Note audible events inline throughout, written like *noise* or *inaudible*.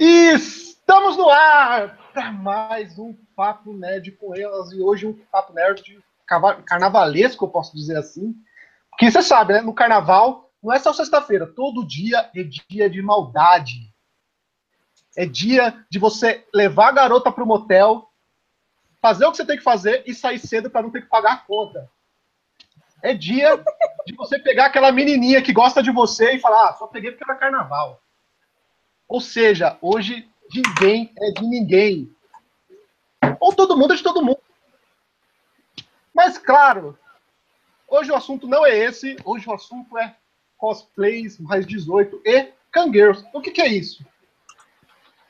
Estamos no ar para mais um Papo Nerd com elas e hoje um Papo Nerd carnavalesco, eu posso dizer assim. Porque você sabe, né? No carnaval não é só sexta-feira, todo dia é dia de maldade. É dia de você levar a garota para o motel, fazer o que você tem que fazer e sair cedo para não ter que pagar a conta. É dia de você pegar aquela menininha que gosta de você e falar, ah, só peguei porque era carnaval. Ou seja, hoje ninguém é de ninguém. Ou todo mundo é de todo mundo. Mas, claro, hoje o assunto não é esse. Hoje o assunto é cosplays mais 18 e cangueiros. O que, que é isso?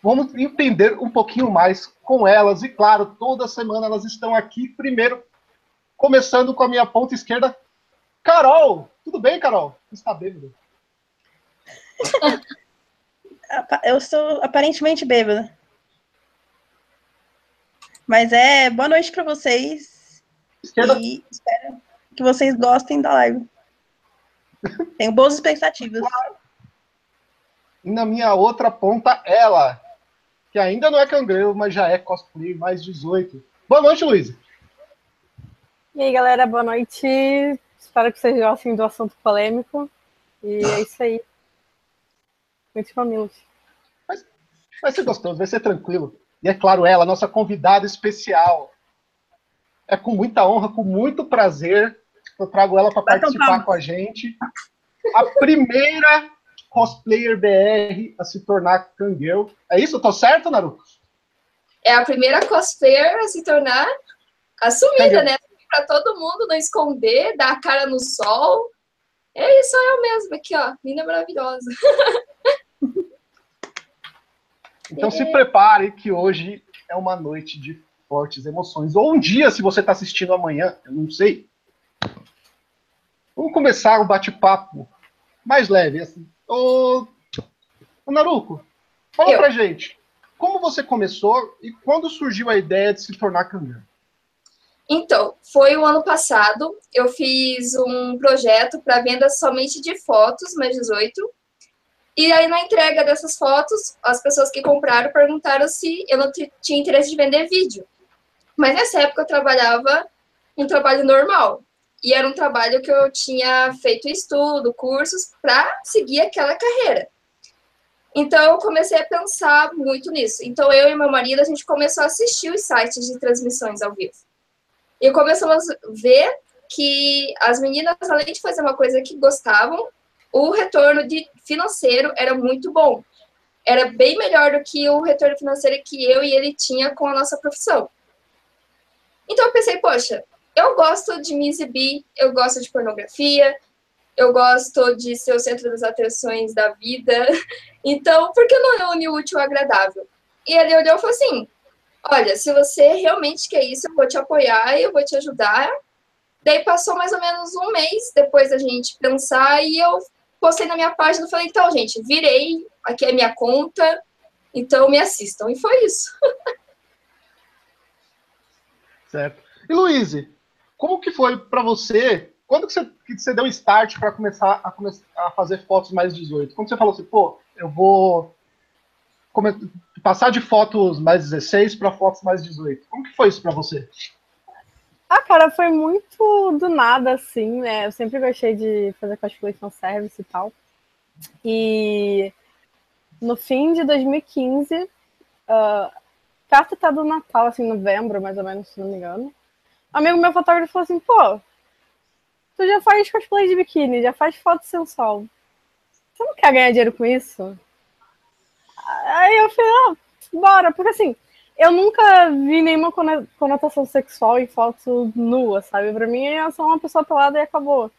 Vamos entender um pouquinho mais com elas. E, claro, toda semana elas estão aqui. Primeiro, começando com a minha ponta esquerda, Carol. Tudo bem, Carol? Está bêbado? *laughs* Eu estou aparentemente bêbada. Mas é boa noite para vocês. Esquerda. E espero que vocês gostem da live. Tenho boas expectativas. E na minha outra ponta, ela, que ainda não é cangreiro, mas já é cosplay mais 18. Boa noite, Luiz. E aí, galera, boa noite. Espero que vocês gostem do assunto polêmico. E é isso aí. Mamilos. Vai, vai ser gostoso, vai ser tranquilo. E é claro, ela, nossa convidada especial. É com muita honra, com muito prazer, eu trago ela para participar com a gente. A primeira cosplayer BR a se tornar cangueu. É isso? Tô certo, Naruto? É a primeira cosplayer a se tornar assumida, né? Para todo mundo não esconder, dar a cara no sol. É isso, eu mesmo aqui, ó. Linda maravilhosa. *laughs* Então se prepare que hoje é uma noite de fortes emoções. Ou um dia, se você está assistindo amanhã, eu não sei. Vamos começar o bate-papo mais leve. Assim. Ô, ô Naruko, fala eu. pra gente. Como você começou e quando surgiu a ideia de se tornar cangan? Então, foi o ano passado. Eu fiz um projeto para venda somente de fotos, mais 18. E aí, na entrega dessas fotos, as pessoas que compraram perguntaram se eu não tinha interesse de vender vídeo. Mas nessa época eu trabalhava um trabalho normal. E era um trabalho que eu tinha feito estudo, cursos, para seguir aquela carreira. Então eu comecei a pensar muito nisso. Então eu e meu marido, a gente começou a assistir os sites de transmissões ao vivo. E começamos a ver que as meninas, além de fazer uma coisa que gostavam, o retorno de financeiro era muito bom. Era bem melhor do que o retorno financeiro que eu e ele tinha com a nossa profissão. Então eu pensei, poxa, eu gosto de me exibir, eu gosto de pornografia, eu gosto de ser o centro das atenções da vida. *laughs* Então, por que não unir o útil ao agradável? E ele olhou e falou assim: Olha, se você realmente quer isso, eu vou te apoiar, eu vou te ajudar. Daí passou mais ou menos um mês depois da gente pensar e eu postei na minha página e falei, então, gente, virei, aqui é minha conta, então me assistam. E foi isso. *laughs* certo. E Luiz, como que foi para você? Quando que você, que você deu start para começar a, começar a fazer fotos mais 18? Quando você falou assim, pô, eu vou passar de fotos mais 16 para fotos mais 18. Como que foi isso para você? Ah, cara, foi muito do nada, assim, né? Eu sempre gostei de fazer cosplay com service e tal. E no fim de 2015, uh, perto tá do Natal, assim, novembro, mais ou menos, se não me engano. Um amigo meu fotógrafo falou assim, pô, tu já faz cosplay de biquíni, já faz foto sensual. Você não quer ganhar dinheiro com isso? Aí eu falei, ah, bora, porque assim, eu nunca vi nenhuma conotação sexual em foto nua, sabe? Pra mim é só uma pessoa pelada e acabou.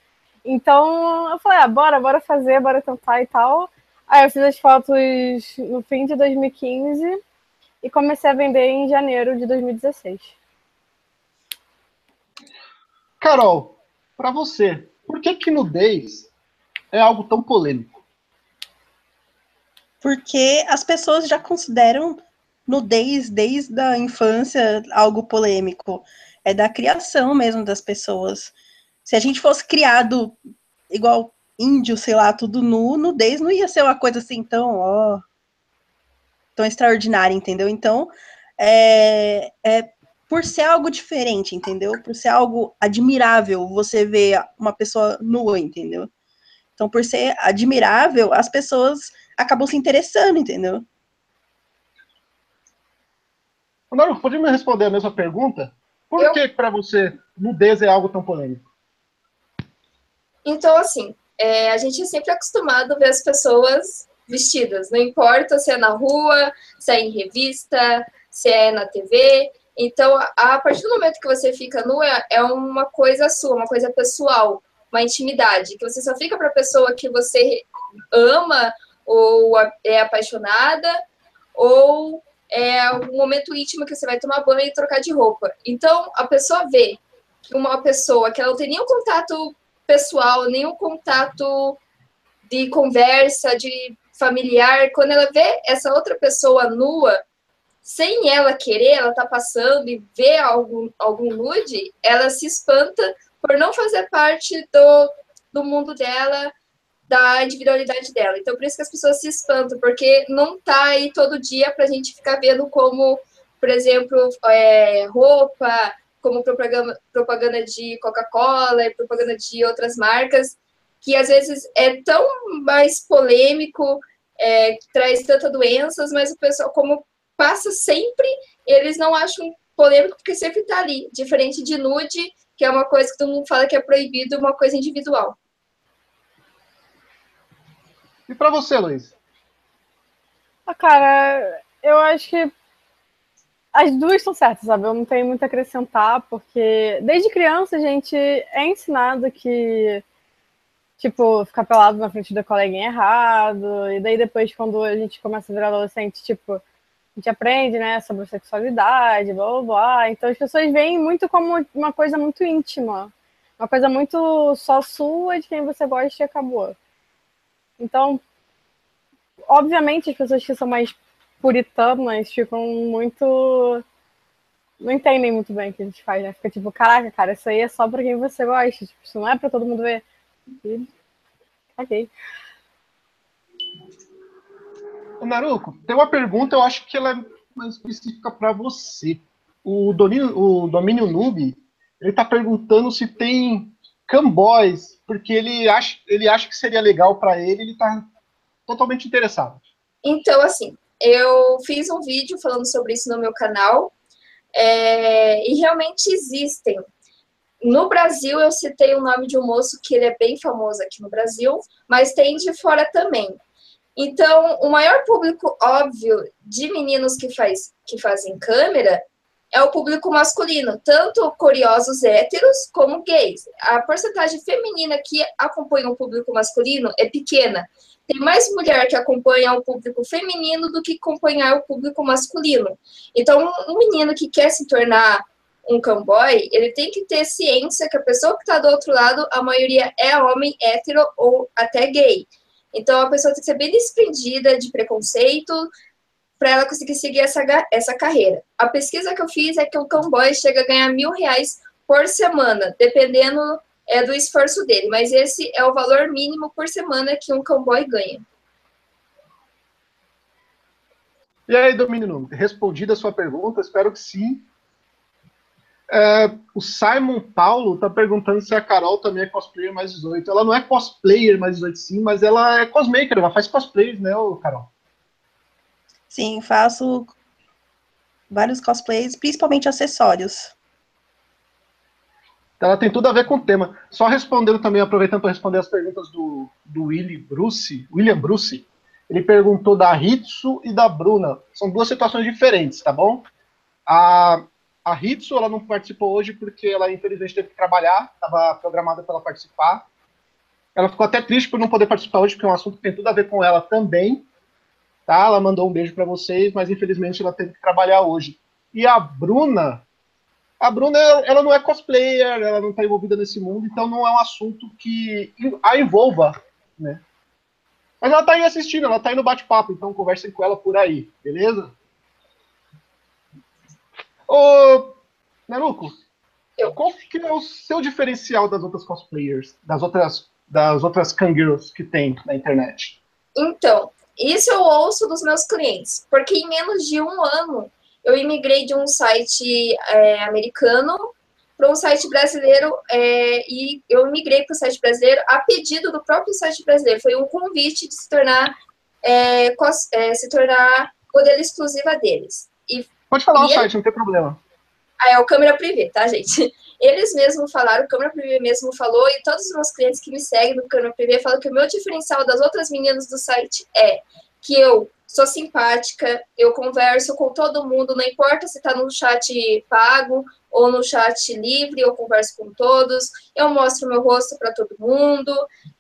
Então eu falei, ah, bora, bora fazer, bora tentar e tal. Aí eu fiz as fotos no fim de 2015 e comecei a vender em janeiro de 2016. Carol, para você, por que que nudez é algo tão polêmico? Porque as pessoas já consideram nudez desde a infância algo polêmico. É da criação mesmo das pessoas. Se a gente fosse criado igual índio, sei lá, tudo nu, nudez não ia ser uma coisa assim tão, ó, tão extraordinária, entendeu? Então, é, é por ser algo diferente, entendeu? Por ser algo admirável, você vê uma pessoa nua, entendeu? Então, por ser admirável, as pessoas acabam se interessando, entendeu? Naru, pode me responder a mesma pergunta? Por Eu- que, para você, nudez é algo tão polêmico? Então, assim, é, a gente é sempre acostumado a ver as pessoas vestidas, não importa se é na rua, se é em revista, se é na TV. Então, a, partir do momento que você fica nua, é uma coisa sua, uma coisa pessoal, uma intimidade, que você só fica para a pessoa que você ama ou é apaixonada, ou é um momento íntimo que você vai tomar banho e trocar de roupa. Então, a pessoa vê que uma pessoa que ela não tem nenhum contato pessoal, nenhum contato de conversa, de familiar, quando ela vê essa outra pessoa nua, sem ela querer, ela tá passando e vê algum, algum nude, ela se espanta por não fazer parte do, do mundo dela, da individualidade dela. Então, por isso que as pessoas se espantam, porque não tá aí todo dia pra gente ficar vendo como, por exemplo, é, roupa, como propaganda, propaganda de Coca-Cola e propaganda de outras marcas, que às vezes é tão mais polêmico, é, traz tantas doenças, mas o pessoal, como passa sempre, eles não acham polêmico porque sempre tá ali, diferente de nude, que é uma coisa que todo mundo fala que é proibido, uma coisa individual. E para você, Luiz? Ah, cara, eu acho que as duas estão certas, sabe? Eu não tenho muito a acrescentar, porque desde criança a gente é ensinado que, tipo, ficar pelado na frente da coleguinha é errado, e daí depois, quando a gente começa a virar adolescente, tipo, a gente aprende, né, sobre sexualidade, blá blá blá. Então as pessoas veem muito como uma coisa muito íntima, uma coisa muito só sua, de quem você gosta e acabou. Então, obviamente, as pessoas que são mais puritanas ficam muito. Não entendem muito bem o que a gente faz, né? Fica tipo, caraca, cara, isso aí é só pra quem você gosta. Tipo, isso não é pra todo mundo ver. E... Ok. Ô, Naruko, tem uma pergunta, eu acho que ela é mais específica para você. O domínio, o domínio Noob, ele tá perguntando se tem camboys, porque ele acha, ele acha que seria legal para ele, ele tá totalmente interessado. Então, assim, eu fiz um vídeo falando sobre isso no meu canal, é, e realmente existem. No Brasil, eu citei o nome de um moço que ele é bem famoso aqui no Brasil, mas tem de fora também. Então, o maior público óbvio de meninos que, faz, que fazem câmera é o público masculino, tanto curiosos héteros como gays. A porcentagem feminina que acompanha o público masculino é pequena. Tem mais mulher que acompanha o público feminino do que acompanhar o público masculino. Então, um menino que quer se tornar um camboy, ele tem que ter ciência que a pessoa que está do outro lado, a maioria é homem hétero ou até gay. Então, a pessoa tem que ser bem desprendida de preconceito para ela conseguir seguir essa, essa carreira. A pesquisa que eu fiz é que o camboy chega a ganhar mil reais por semana, dependendo é, do esforço dele. Mas esse é o valor mínimo por semana que um camboy ganha. E aí, Domínio respondida a sua pergunta, espero que sim. É, o Simon Paulo está perguntando se a Carol também é cosplayer mais 18. Ela não é cosplayer mais 18, sim, mas ela é cosmaker, ela faz cosplays, né, Carol? Sim, faço vários cosplays, principalmente acessórios. Ela tem tudo a ver com o tema. Só respondendo também, aproveitando para responder as perguntas do, do Willy Bruce, William Bruce, ele perguntou da Hitsu e da Bruna. São duas situações diferentes, tá bom? A, a Hitsu, ela não participou hoje porque ela infelizmente teve que trabalhar, estava programada para ela participar. Ela ficou até triste por não poder participar hoje, porque é um assunto que tem tudo a ver com ela também. Tá? Ela mandou um beijo para vocês, mas infelizmente ela teve que trabalhar hoje. E a Bruna, a Bruna, ela não é cosplayer, ela não está envolvida nesse mundo, então não é um assunto que a envolva, né? Mas ela está aí assistindo, ela está aí no bate-papo, então conversem com ela por aí, beleza? Ô, Naruko, Eu. qual que é o seu diferencial das outras cosplayers, das outras, das outras kangaroos que tem na internet? Então, isso eu ouço dos meus clientes, porque em menos de um ano eu imigrei de um site é, americano para um site brasileiro é, e eu migrei para o site brasileiro a pedido do próprio site brasileiro. Foi um convite de se tornar é, é, se tornar modelo exclusiva deles. E, Pode falar o site, não tem problema. Ah, é o Câmera Privé, tá, gente? Eles mesmos falaram, o Câmera Privé mesmo falou, e todos os meus clientes que me seguem no Câmera Privé falam que o meu diferencial das outras meninas do site é que eu sou simpática, eu converso com todo mundo, não importa se está no chat pago ou no chat livre, eu converso com todos, eu mostro meu rosto para todo mundo,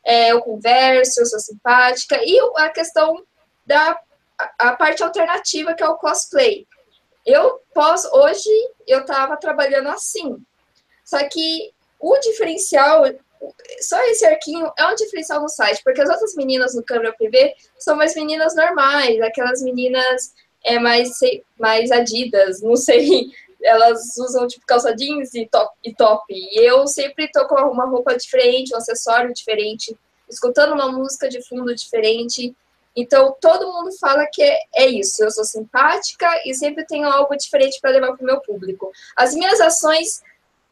é, eu converso, eu sou simpática, e a questão da a parte alternativa que é o cosplay. Eu posso, hoje eu estava trabalhando assim, só que o diferencial só esse arquinho é um diferencial no site, porque as outras meninas no câmera privê são mais meninas normais, aquelas meninas é mais, mais adidas, não sei, *laughs* elas usam tipo calça jeans e top, e top. E eu sempre tô com uma roupa diferente, um acessório diferente, escutando uma música de fundo diferente. Então todo mundo fala que é, é isso. Eu sou simpática e sempre tenho algo diferente para levar para o meu público. As minhas ações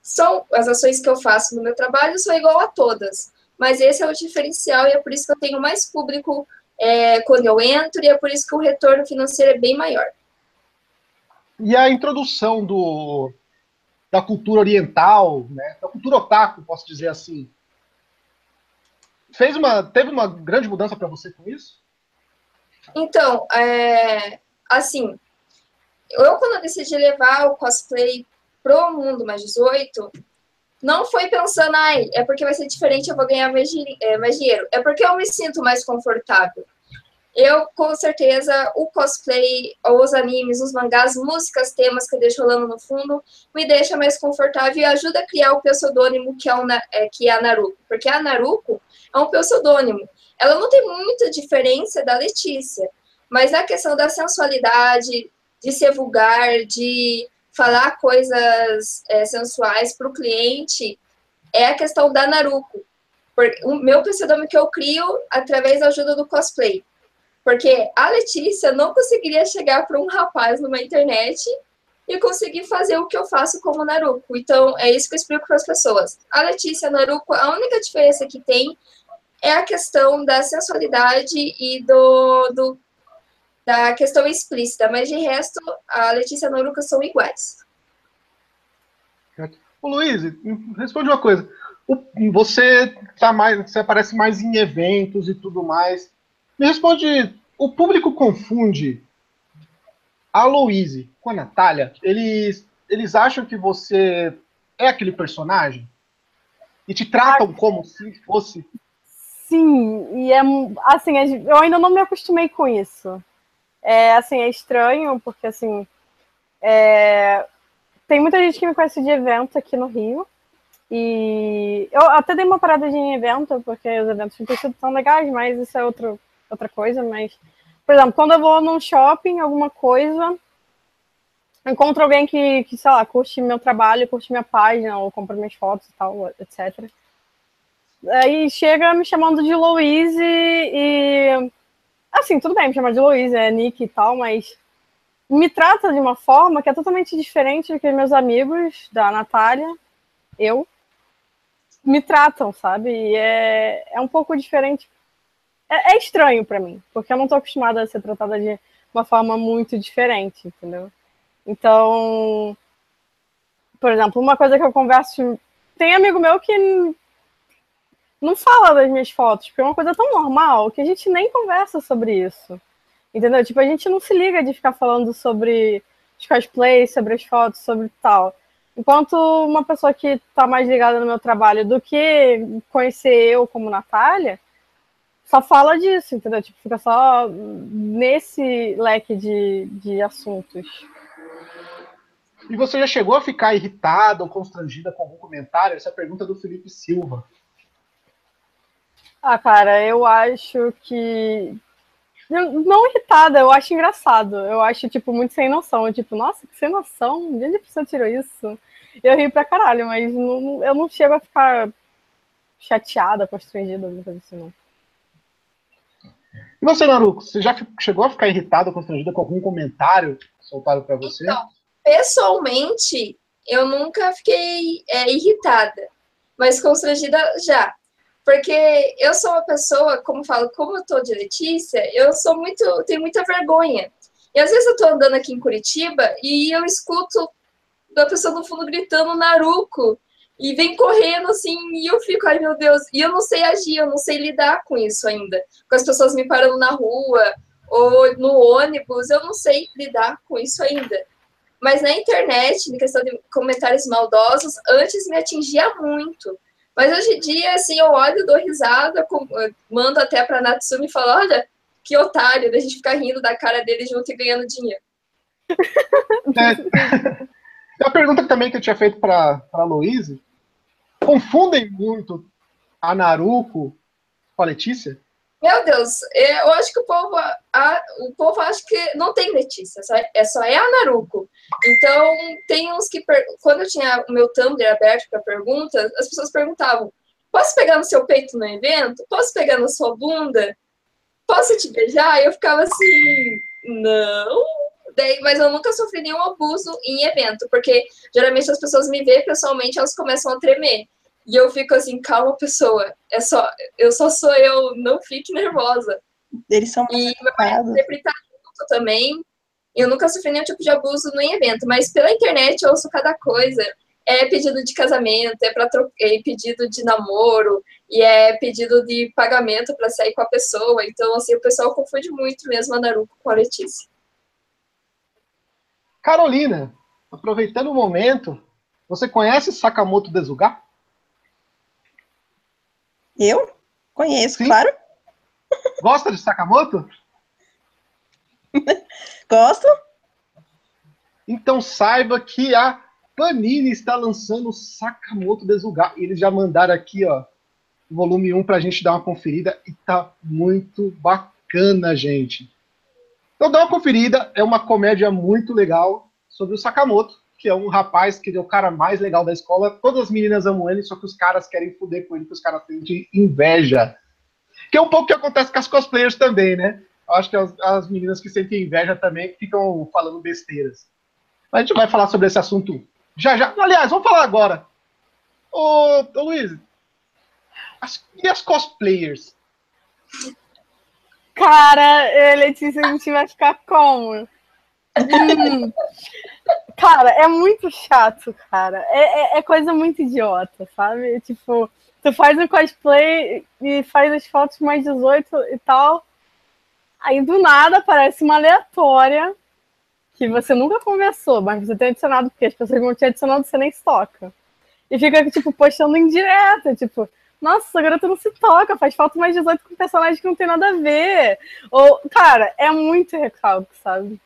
são as ações que eu faço no meu trabalho são igual a todas, mas esse é o diferencial e é por isso que eu tenho mais público é, quando eu entro e é por isso que o retorno financeiro é bem maior. E a introdução do, da cultura oriental, né, da cultura otaku, posso dizer assim, fez uma, teve uma grande mudança para você com isso? Então, é, assim, eu quando eu decidi levar o cosplay pro mundo mais 18, não foi pensando, ai, é porque vai ser diferente, eu vou ganhar mais, é, mais dinheiro. É porque eu me sinto mais confortável. Eu, com certeza, o cosplay, os animes, os mangás, músicas, temas que eu deixo rolando no fundo, me deixa mais confortável e ajuda a criar o pseudônimo que é, um, é, que é a Naruto. Porque a Naruto é um pseudônimo. Ela não tem muita diferença da Letícia, mas a questão da sensualidade, de ser vulgar, de falar coisas é, sensuais para o cliente é a questão da Naruko. O meu pseudônimo que eu crio através da ajuda do cosplay. Porque a Letícia não conseguiria chegar para um rapaz numa internet e conseguir fazer o que eu faço como Naruko. Então, é isso que eu explico para as pessoas. A Letícia, a Naruko, a única diferença que tem é a questão da sensualidade e do, do da questão explícita, mas de resto, a Letícia e a Noruca são iguais. O Luiz, responde uma coisa. Você tá mais, você aparece mais em eventos e tudo mais. Me responde, o público confunde a Louise com a Natália? Eles, eles acham que você é aquele personagem? E te tratam como se fosse? Sim, e é assim, eu ainda não me acostumei com isso. É, assim, é estranho, porque, assim, é... tem muita gente que me conhece de evento aqui no Rio, e eu até dei uma parada de evento, porque os eventos têm sido tão legais, mas isso é outro, outra coisa, mas... Por exemplo, quando eu vou num shopping, alguma coisa, encontro alguém que, que, sei lá, curte meu trabalho, curte minha página, ou compra minhas fotos e tal, etc. Aí chega me chamando de Louise e Assim, tudo bem me chamar de Luísa, é Nick e tal, mas me trata de uma forma que é totalmente diferente do que meus amigos da Natália, eu, me tratam, sabe? E é, é um pouco diferente. É, é estranho para mim, porque eu não tô acostumada a ser tratada de uma forma muito diferente, entendeu? Então, por exemplo, uma coisa que eu converso. Tem amigo meu que não fala das minhas fotos, porque é uma coisa tão normal que a gente nem conversa sobre isso. Entendeu? Tipo, a gente não se liga de ficar falando sobre os cosplays, sobre as fotos, sobre tal. Enquanto uma pessoa que está mais ligada no meu trabalho do que conhecer eu como Natália, só fala disso, entendeu? Tipo, fica só nesse leque de, de assuntos. E você já chegou a ficar irritada ou constrangida com algum comentário? Essa é a pergunta do Felipe Silva. Ah, cara, eu acho que. Não irritada, eu acho engraçado. Eu acho, tipo, muito sem noção. Tipo, nossa, que sem noção. De onde a pessoa tirou isso? Eu rio pra caralho, mas não, eu não chego a ficar chateada, constrangida, alguma coisa assim, não. E você, Naruto, você já chegou a ficar irritado, constrangida com algum comentário soltado para você? Então, pessoalmente, eu nunca fiquei é, irritada, mas constrangida já. Porque eu sou uma pessoa, como falo, como eu tô de Letícia, eu sou muito, tenho muita vergonha. E às vezes eu tô andando aqui em Curitiba e eu escuto a pessoa no fundo gritando Naruco e vem correndo assim, e eu fico, ai meu Deus, e eu não sei agir, eu não sei lidar com isso ainda. Com as pessoas me parando na rua ou no ônibus, eu não sei lidar com isso ainda. Mas na internet, em questão de comentários maldosos, antes me atingia muito. Mas hoje em dia, assim, eu olho, dou risada, mando até pra Natsumi e falo, olha, que otário, da gente ficar rindo da cara dele junto e ganhando dinheiro. É. A pergunta também que eu tinha feito para a Louise, confundem muito a Naruko com a Letícia? Meu Deus, eu acho que o povo, a, o povo acha que não tem Letícia, é só é a Naruko. Então, tem uns que, quando eu tinha o meu Tumblr aberto para perguntas, as pessoas perguntavam: posso pegar no seu peito no evento? Posso pegar na sua bunda? Posso te beijar? E eu ficava assim: não, Daí, mas eu nunca sofri nenhum abuso em evento, porque geralmente as pessoas me veem pessoalmente, elas começam a tremer. E eu fico assim, calma, pessoa. É só, eu só sou eu, não fique nervosa. Eles são E meu marido sempre tá junto também. Eu nunca sofri nenhum tipo de abuso no evento, mas pela internet eu ouço cada coisa. É pedido de casamento, é, pra é pedido de namoro, e é pedido de pagamento para sair com a pessoa. Então, assim, o pessoal confunde muito mesmo a Naruto com a Letícia. Carolina, aproveitando o momento, você conhece Sakamoto Desuga? Eu? Conheço, Sim. claro. Gosta de Sakamoto? *laughs* Gosto. Então saiba que a Panini está lançando Sakamoto Desuga. Eles já mandaram aqui, ó, o volume 1 para a gente dar uma conferida e tá muito bacana, gente. Então dá uma conferida, é uma comédia muito legal sobre o Sakamoto, que é um rapaz que é o cara mais legal da escola. Todas as meninas amam ele, só que os caras querem fuder com ele, que os caras têm de inveja. Que é um pouco o que acontece com as cosplayers também, né? Eu acho que as, as meninas que sentem inveja também ficam falando besteiras. Mas a gente vai falar sobre esse assunto já já. Aliás, vamos falar agora. Ô, ô Luiz, as, e as cosplayers? Cara, eh, Letícia, a gente vai ficar como? *laughs* Cara, é muito chato, cara. É, é, é, coisa muito idiota, sabe? Tipo, tu faz um cosplay e faz as fotos mais 18 e tal. Aí do nada aparece uma aleatória que você nunca conversou, mas você tem adicionado, porque as pessoas vão te adicionando você nem se toca. E fica, tipo, postando em tipo, nossa, agora tu não se toca, faz falta mais 18 com personagem que não tem nada a ver. Ou, cara, é muito recalque, sabe?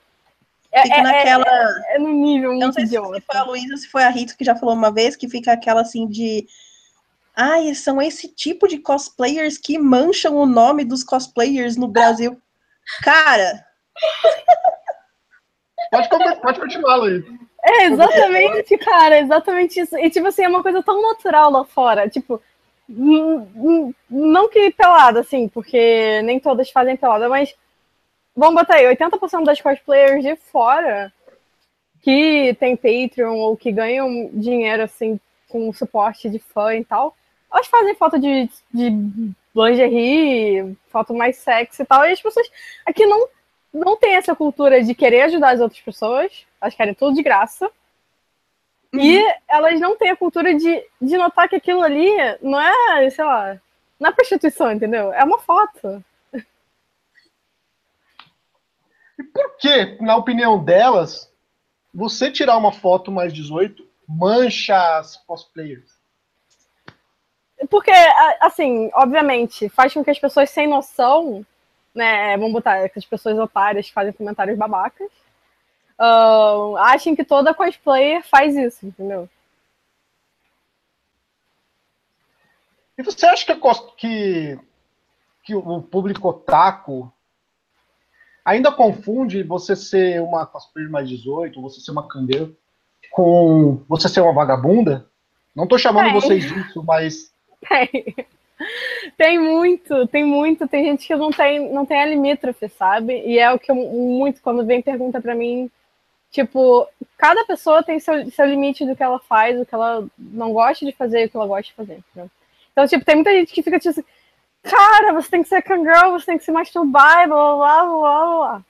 É, fica é, naquela. É, é, no nível muito Eu não sei idiota. se foi a Luísa ou se foi a Rita que já falou uma vez, que fica aquela assim de. Ai, são esse tipo de cosplayers que mancham o nome dos cosplayers no Brasil. Cara. Pode, pode continuar, Luísa. É, exatamente, cara, exatamente isso. E, tipo assim, é uma coisa tão natural lá fora. Tipo, não que pelada, assim, porque nem todas fazem pelada, mas vamos botar aí, 80% das cosplayers de fora que tem Patreon ou que ganham dinheiro, assim, com suporte de fã e tal, elas fazem foto de, de lingerie, foto mais sexy e tal, e as pessoas aqui não, não tem essa cultura de querer ajudar as outras pessoas, elas querem tudo de graça, e uhum. elas não têm a cultura de, de notar que aquilo ali não é, sei lá, não é prostituição, entendeu? É uma foto. E por que, na opinião delas, você tirar uma foto mais 18 mancha as cosplayers? Porque, assim, obviamente, faz com que as pessoas sem noção, né, vamos botar, que as pessoas otárias fazem comentários babacas, uh, achem que toda cosplayer faz isso, entendeu? E você acha que, que, que o público otaku ainda confunde você ser uma cosplayer mais 18, você ser uma candeira, com você ser uma vagabunda? Não tô chamando vocês disso, mas. Tem muito, tem muito. Tem gente que não tem, não tem a limítrofe, sabe? E é o que eu muito, quando vem pergunta para mim, tipo, cada pessoa tem seu, seu limite do que ela faz, o que ela não gosta de fazer e o que ela gosta de fazer. Então, tipo, tem muita gente que fica tipo assim, cara, você tem que ser cangirl, você tem que se masturbar, blá, blá, blá, blá.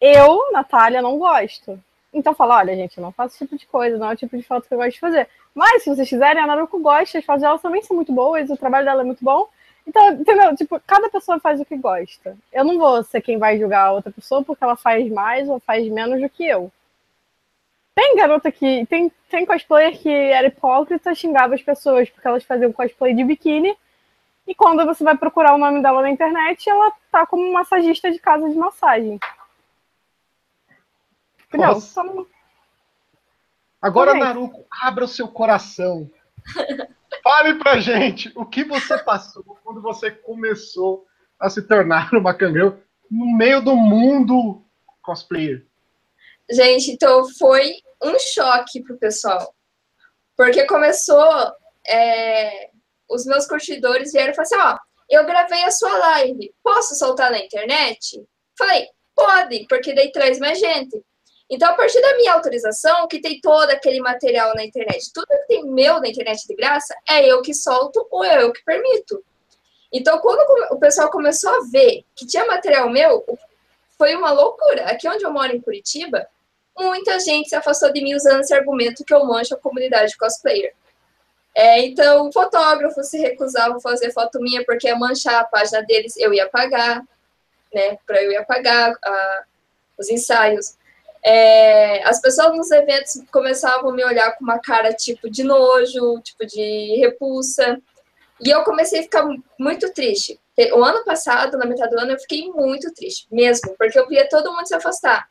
Eu, Natália, não gosto. Então fala, olha, gente, eu não faço esse tipo de coisa, não é o tipo de foto que eu gosto de fazer. Mas, se vocês quiserem, a Naruko gosta, as fotos dela também são muito boas, o trabalho dela é muito bom. Então, entendeu? Tipo, cada pessoa faz o que gosta. Eu não vou ser quem vai julgar a outra pessoa porque ela faz mais ou faz menos do que eu. Tem garota que. Tem, tem cosplayer que era hipócrita, xingava as pessoas porque elas faziam cosplay de biquíni. E quando você vai procurar o nome dela na internet, ela tá como massagista de casa de massagem. Não, só não... Agora, Naruko, abra o seu coração. *laughs* Fale pra gente o que você passou quando você começou a se tornar *laughs* uma cangrão no meio do mundo cosplayer. Gente, então foi um choque pro pessoal. Porque começou. É, os meus curtidores vieram e falaram assim: ó, eu gravei a sua live, posso soltar na internet? Falei, pode, porque daí traz mais gente. Então, a partir da minha autorização, que tem todo aquele material na internet, tudo que tem meu na internet de graça, é eu que solto ou é eu que permito. Então, quando o pessoal começou a ver que tinha material meu, foi uma loucura. Aqui onde eu moro, em Curitiba, muita gente se afastou de mim usando esse argumento que eu mancho a comunidade cosplayer. É, então, fotógrafos se recusavam a fazer foto minha porque ia manchar a página deles, eu ia pagar, né? Para eu ia pagar a, os ensaios. É, as pessoas nos eventos começavam a me olhar com uma cara tipo de nojo, tipo de repulsa. E eu comecei a ficar muito triste. O ano passado, na metade do ano, eu fiquei muito triste, mesmo, porque eu via todo mundo se afastar.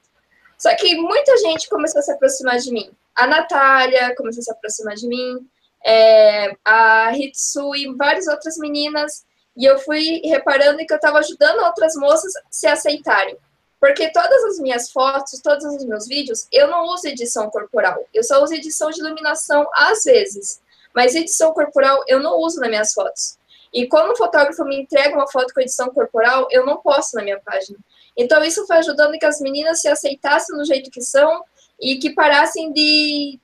Só que muita gente começou a se aproximar de mim. A Natália começou a se aproximar de mim, é, a Hitsu e várias outras meninas. E eu fui reparando que eu estava ajudando outras moças se aceitarem. Porque todas as minhas fotos, todos os meus vídeos, eu não uso edição corporal. Eu só uso edição de iluminação às vezes. Mas edição corporal eu não uso nas minhas fotos. E quando o fotógrafo me entrega uma foto com edição corporal, eu não posto na minha página. Então isso foi ajudando que as meninas se aceitassem do jeito que são e que parassem de,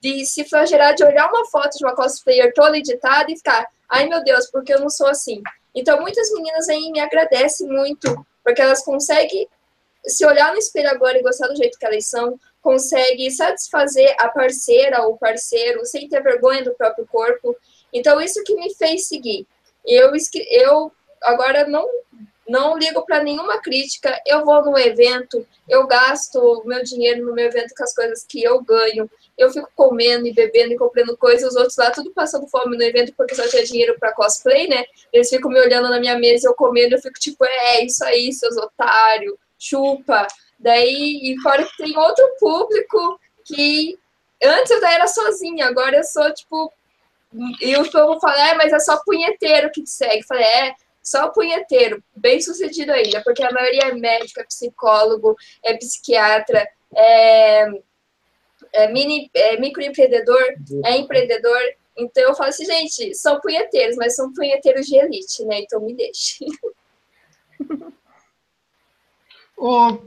de se flagelar de olhar uma foto de uma cosplayer toda editada e ficar, ai meu Deus, porque eu não sou assim. Então muitas meninas aí me agradecem muito, porque elas conseguem se olhar no espelho agora e gostar do jeito que elas são, consegue satisfazer a parceira ou parceiro sem ter vergonha do próprio corpo. Então, isso que me fez seguir. Eu, eu agora não, não ligo para nenhuma crítica, eu vou no evento, eu gasto meu dinheiro no meu evento com as coisas que eu ganho, eu fico comendo e bebendo e comprando coisas, os outros lá tudo passando fome no evento porque só tinha dinheiro para cosplay, né? Eles ficam me olhando na minha mesa, eu comendo, eu fico tipo, é, isso aí, seus otários chupa. Daí, e fora que tem outro público que antes eu era sozinha, agora eu sou tipo. E o povo fala, é, mas é só punheteiro que te segue. falei, é, só punheteiro, bem sucedido ainda, porque a maioria é médico, é psicólogo, é psiquiatra, é, é, mini, é microempreendedor, é empreendedor. Então eu falo assim, gente, são punheteiros, mas são punheteiros de elite, né? Então me deixe. *laughs* Ô,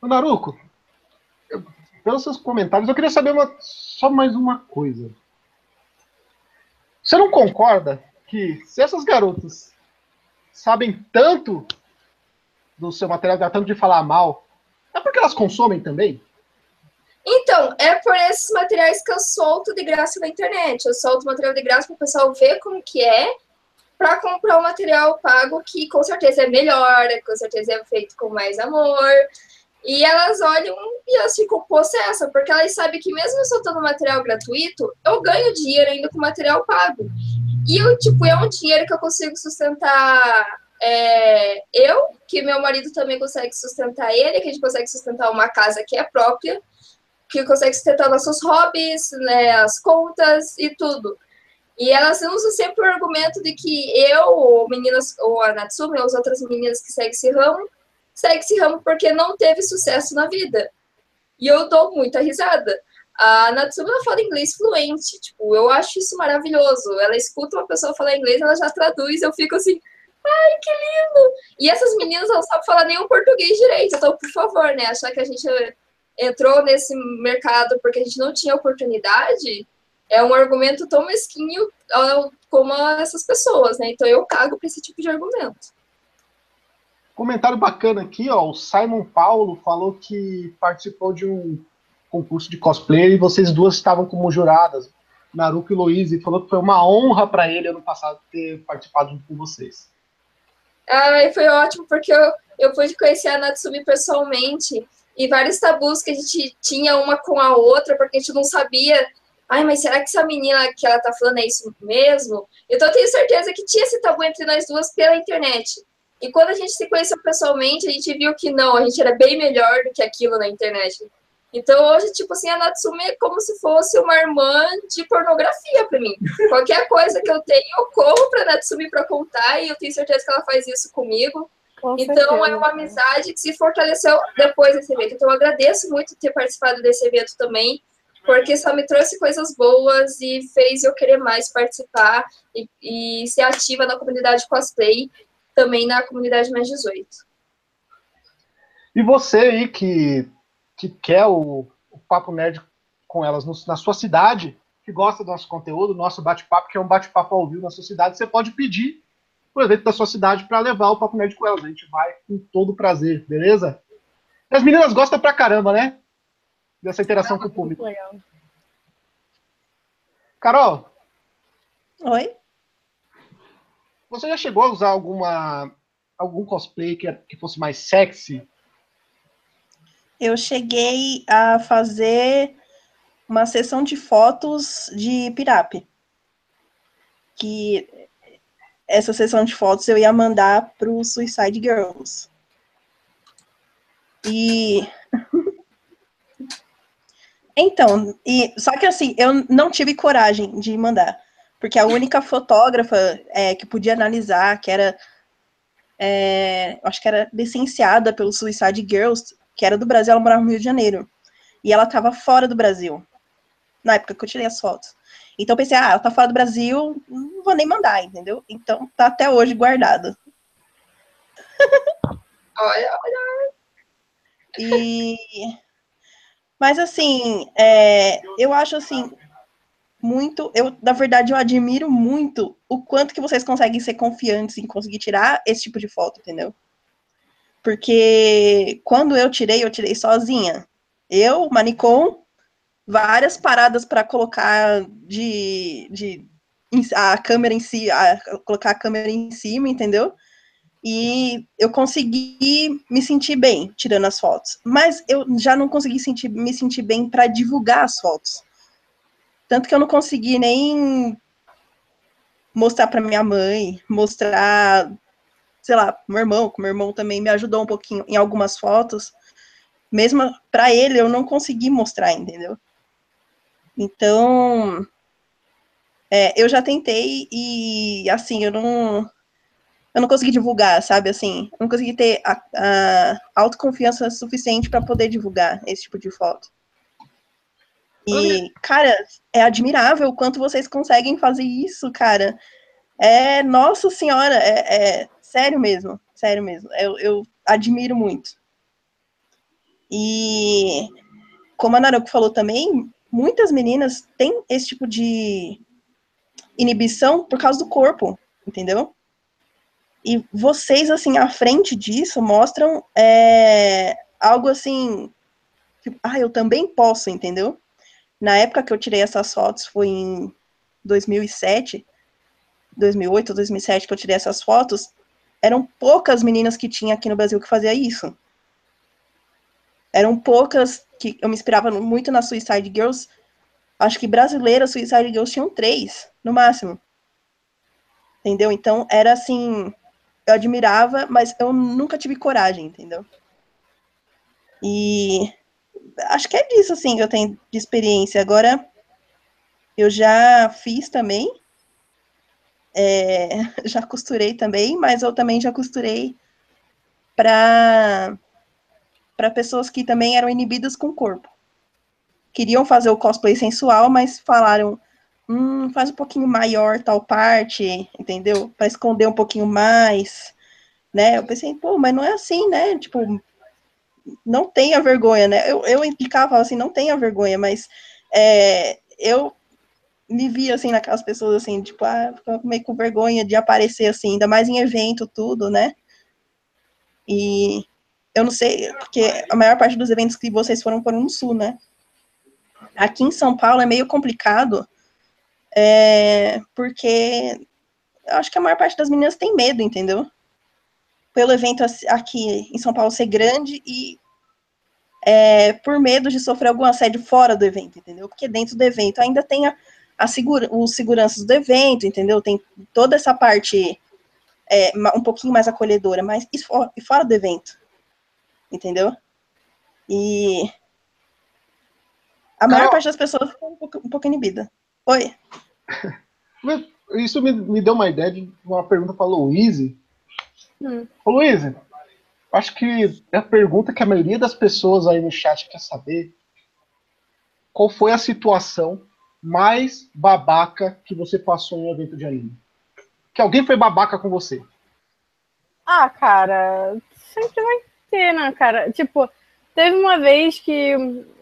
ô Naruko, eu, pelos seus comentários, eu queria saber uma, só mais uma coisa. Você não concorda que se essas garotas sabem tanto do seu material, tanto de falar mal, é porque elas consomem também? Então, é por esses materiais que eu solto de graça na internet. Eu solto material de graça para o pessoal ver como que é para comprar um material pago que com certeza é melhor, com certeza é feito com mais amor. E elas olham e elas ficam possessas, porque elas sabem que mesmo soltando material gratuito, eu ganho dinheiro ainda com material pago. E eu, tipo, é um dinheiro que eu consigo sustentar é, eu, que meu marido também consegue sustentar ele, que a gente consegue sustentar uma casa que é própria, que consegue sustentar nossos hobbies, né, as contas e tudo. E elas usam sempre o argumento de que eu, ou meninas, ou a Natsumi, ou as outras meninas que seguem esse ramo, seguem esse ramo porque não teve sucesso na vida. E eu dou muita risada. A Natsumi ela fala inglês fluente, tipo, eu acho isso maravilhoso. Ela escuta uma pessoa falar inglês, ela já traduz, eu fico assim, ai, que lindo! E essas meninas não sabem falar nenhum português direito, então, por favor, né, achar que a gente entrou nesse mercado porque a gente não tinha oportunidade, é um argumento tão mesquinho como essas pessoas, né? Então eu cago para esse tipo de argumento. Comentário bacana aqui, ó. O Simon Paulo falou que participou de um concurso de cosplay e vocês duas estavam como juradas, Naruto e Louise, e falou que foi uma honra para ele ano passado ter participado junto com vocês. Ai, foi ótimo, porque eu, eu pude conhecer a Natsumi pessoalmente e vários tabus que a gente tinha uma com a outra, porque a gente não sabia. Ai, mas será que essa menina que ela tá falando é isso mesmo? Então eu tenho certeza que tinha esse tabu entre nós duas pela internet. E quando a gente se conheceu pessoalmente, a gente viu que não, a gente era bem melhor do que aquilo na internet. Então hoje, tipo assim, a Natsume é como se fosse uma irmã de pornografia para mim. Qualquer coisa que eu tenho, eu corro pra Natsume para contar e eu tenho certeza que ela faz isso comigo. Com então certeza. é uma amizade que se fortaleceu depois desse evento. Então eu agradeço muito ter participado desse evento também, porque só me trouxe coisas boas e fez eu querer mais participar e, e ser ativa na comunidade cosplay, também na comunidade mais 18. E você aí que, que quer o, o Papo Nerd com elas no, na sua cidade, que gosta do nosso conteúdo, do nosso bate-papo, que é um bate-papo ao vivo na sua cidade, você pode pedir o evento da sua cidade para levar o Papo Nerd com elas. A gente vai com todo prazer, beleza? E as meninas gostam pra caramba, né? Dessa interação com o público. Legal. Carol. Oi. Você já chegou a usar alguma algum cosplay que, que fosse mais sexy? Eu cheguei a fazer uma sessão de fotos de pirape. Que essa sessão de fotos eu ia mandar para o Suicide Girls. E. *laughs* então, e, só que assim, eu não tive coragem de mandar. Porque a única fotógrafa é, que podia analisar, que era. É, acho que era licenciada pelo Suicide Girls, que era do Brasil, ela morava no Rio de Janeiro. E ela estava fora do Brasil. Na época que eu tirei as fotos. Então eu pensei, ah, ela tá fora do Brasil, não vou nem mandar, entendeu? Então tá até hoje guardado. *laughs* olha, olha. E mas assim, é, eu acho assim muito, eu na verdade eu admiro muito o quanto que vocês conseguem ser confiantes em conseguir tirar esse tipo de foto, entendeu? Porque quando eu tirei, eu tirei sozinha. Eu, Manicom, várias paradas para colocar de, de a câmera em si, a, colocar a câmera em cima, entendeu? E eu consegui me sentir bem tirando as fotos, mas eu já não consegui sentir, me sentir bem para divulgar as fotos. Tanto que eu não consegui nem mostrar para minha mãe, mostrar, sei lá, meu irmão, que meu irmão também me ajudou um pouquinho em algumas fotos. Mesmo para ele eu não consegui mostrar, entendeu? Então, é, eu já tentei e, assim, eu não, eu não consegui divulgar, sabe, assim, eu não consegui ter a, a autoconfiança suficiente para poder divulgar esse tipo de foto. E, cara, é admirável o quanto vocês conseguem fazer isso, cara. É, nossa senhora, é, é sério mesmo, sério mesmo. Eu, eu admiro muito. E, como a Naruko falou também, muitas meninas têm esse tipo de inibição por causa do corpo, entendeu? E vocês, assim, à frente disso, mostram é, algo assim, ah, eu também posso, entendeu? Na época que eu tirei essas fotos, foi em 2007, 2008, 2007, que eu tirei essas fotos, eram poucas meninas que tinha aqui no Brasil que fazia isso. Eram poucas que eu me inspirava muito na Suicide Girls. Acho que brasileira Suicide Girls tinham três, no máximo. Entendeu? Então era assim, eu admirava, mas eu nunca tive coragem, entendeu? E acho que é disso assim que eu tenho de experiência. Agora eu já fiz também. É, *laughs* já costurei também, mas eu também já costurei para para pessoas que também eram inibidas com o corpo. queriam fazer o cosplay sensual, mas falaram, hum, faz um pouquinho maior tal parte, entendeu? Para esconder um pouquinho mais, né? Eu pensei, pô, mas não é assim, né? Tipo, não tenha vergonha, né? Eu, eu implicava assim, não tenha vergonha, mas é, eu me via assim naquelas pessoas assim, tipo, ah, meio com vergonha de aparecer assim, ainda mais em evento, tudo, né? E eu não sei, porque a maior parte dos eventos que vocês foram foram no sul, né? Aqui em São Paulo é meio complicado, é, porque eu acho que a maior parte das meninas tem medo, entendeu? Pelo evento aqui em São Paulo ser grande e é, por medo de sofrer algum assédio fora do evento, entendeu? Porque dentro do evento ainda tem a, segura, os seguranças do evento, entendeu? Tem toda essa parte é, um pouquinho mais acolhedora, mas e fora, e fora do evento, entendeu? E a maior parte das pessoas ficou um pouco, um pouco inibida. Oi. *laughs* Isso me, me deu uma ideia de uma pergunta para a Luíse. Hum. Ô, Luíse, acho que é a pergunta que a maioria das pessoas aí no chat quer saber. Qual foi a situação mais babaca que você passou em um evento de anime? Que alguém foi babaca com você? Ah, cara, sempre vai ter, né, cara? Tipo, teve uma vez que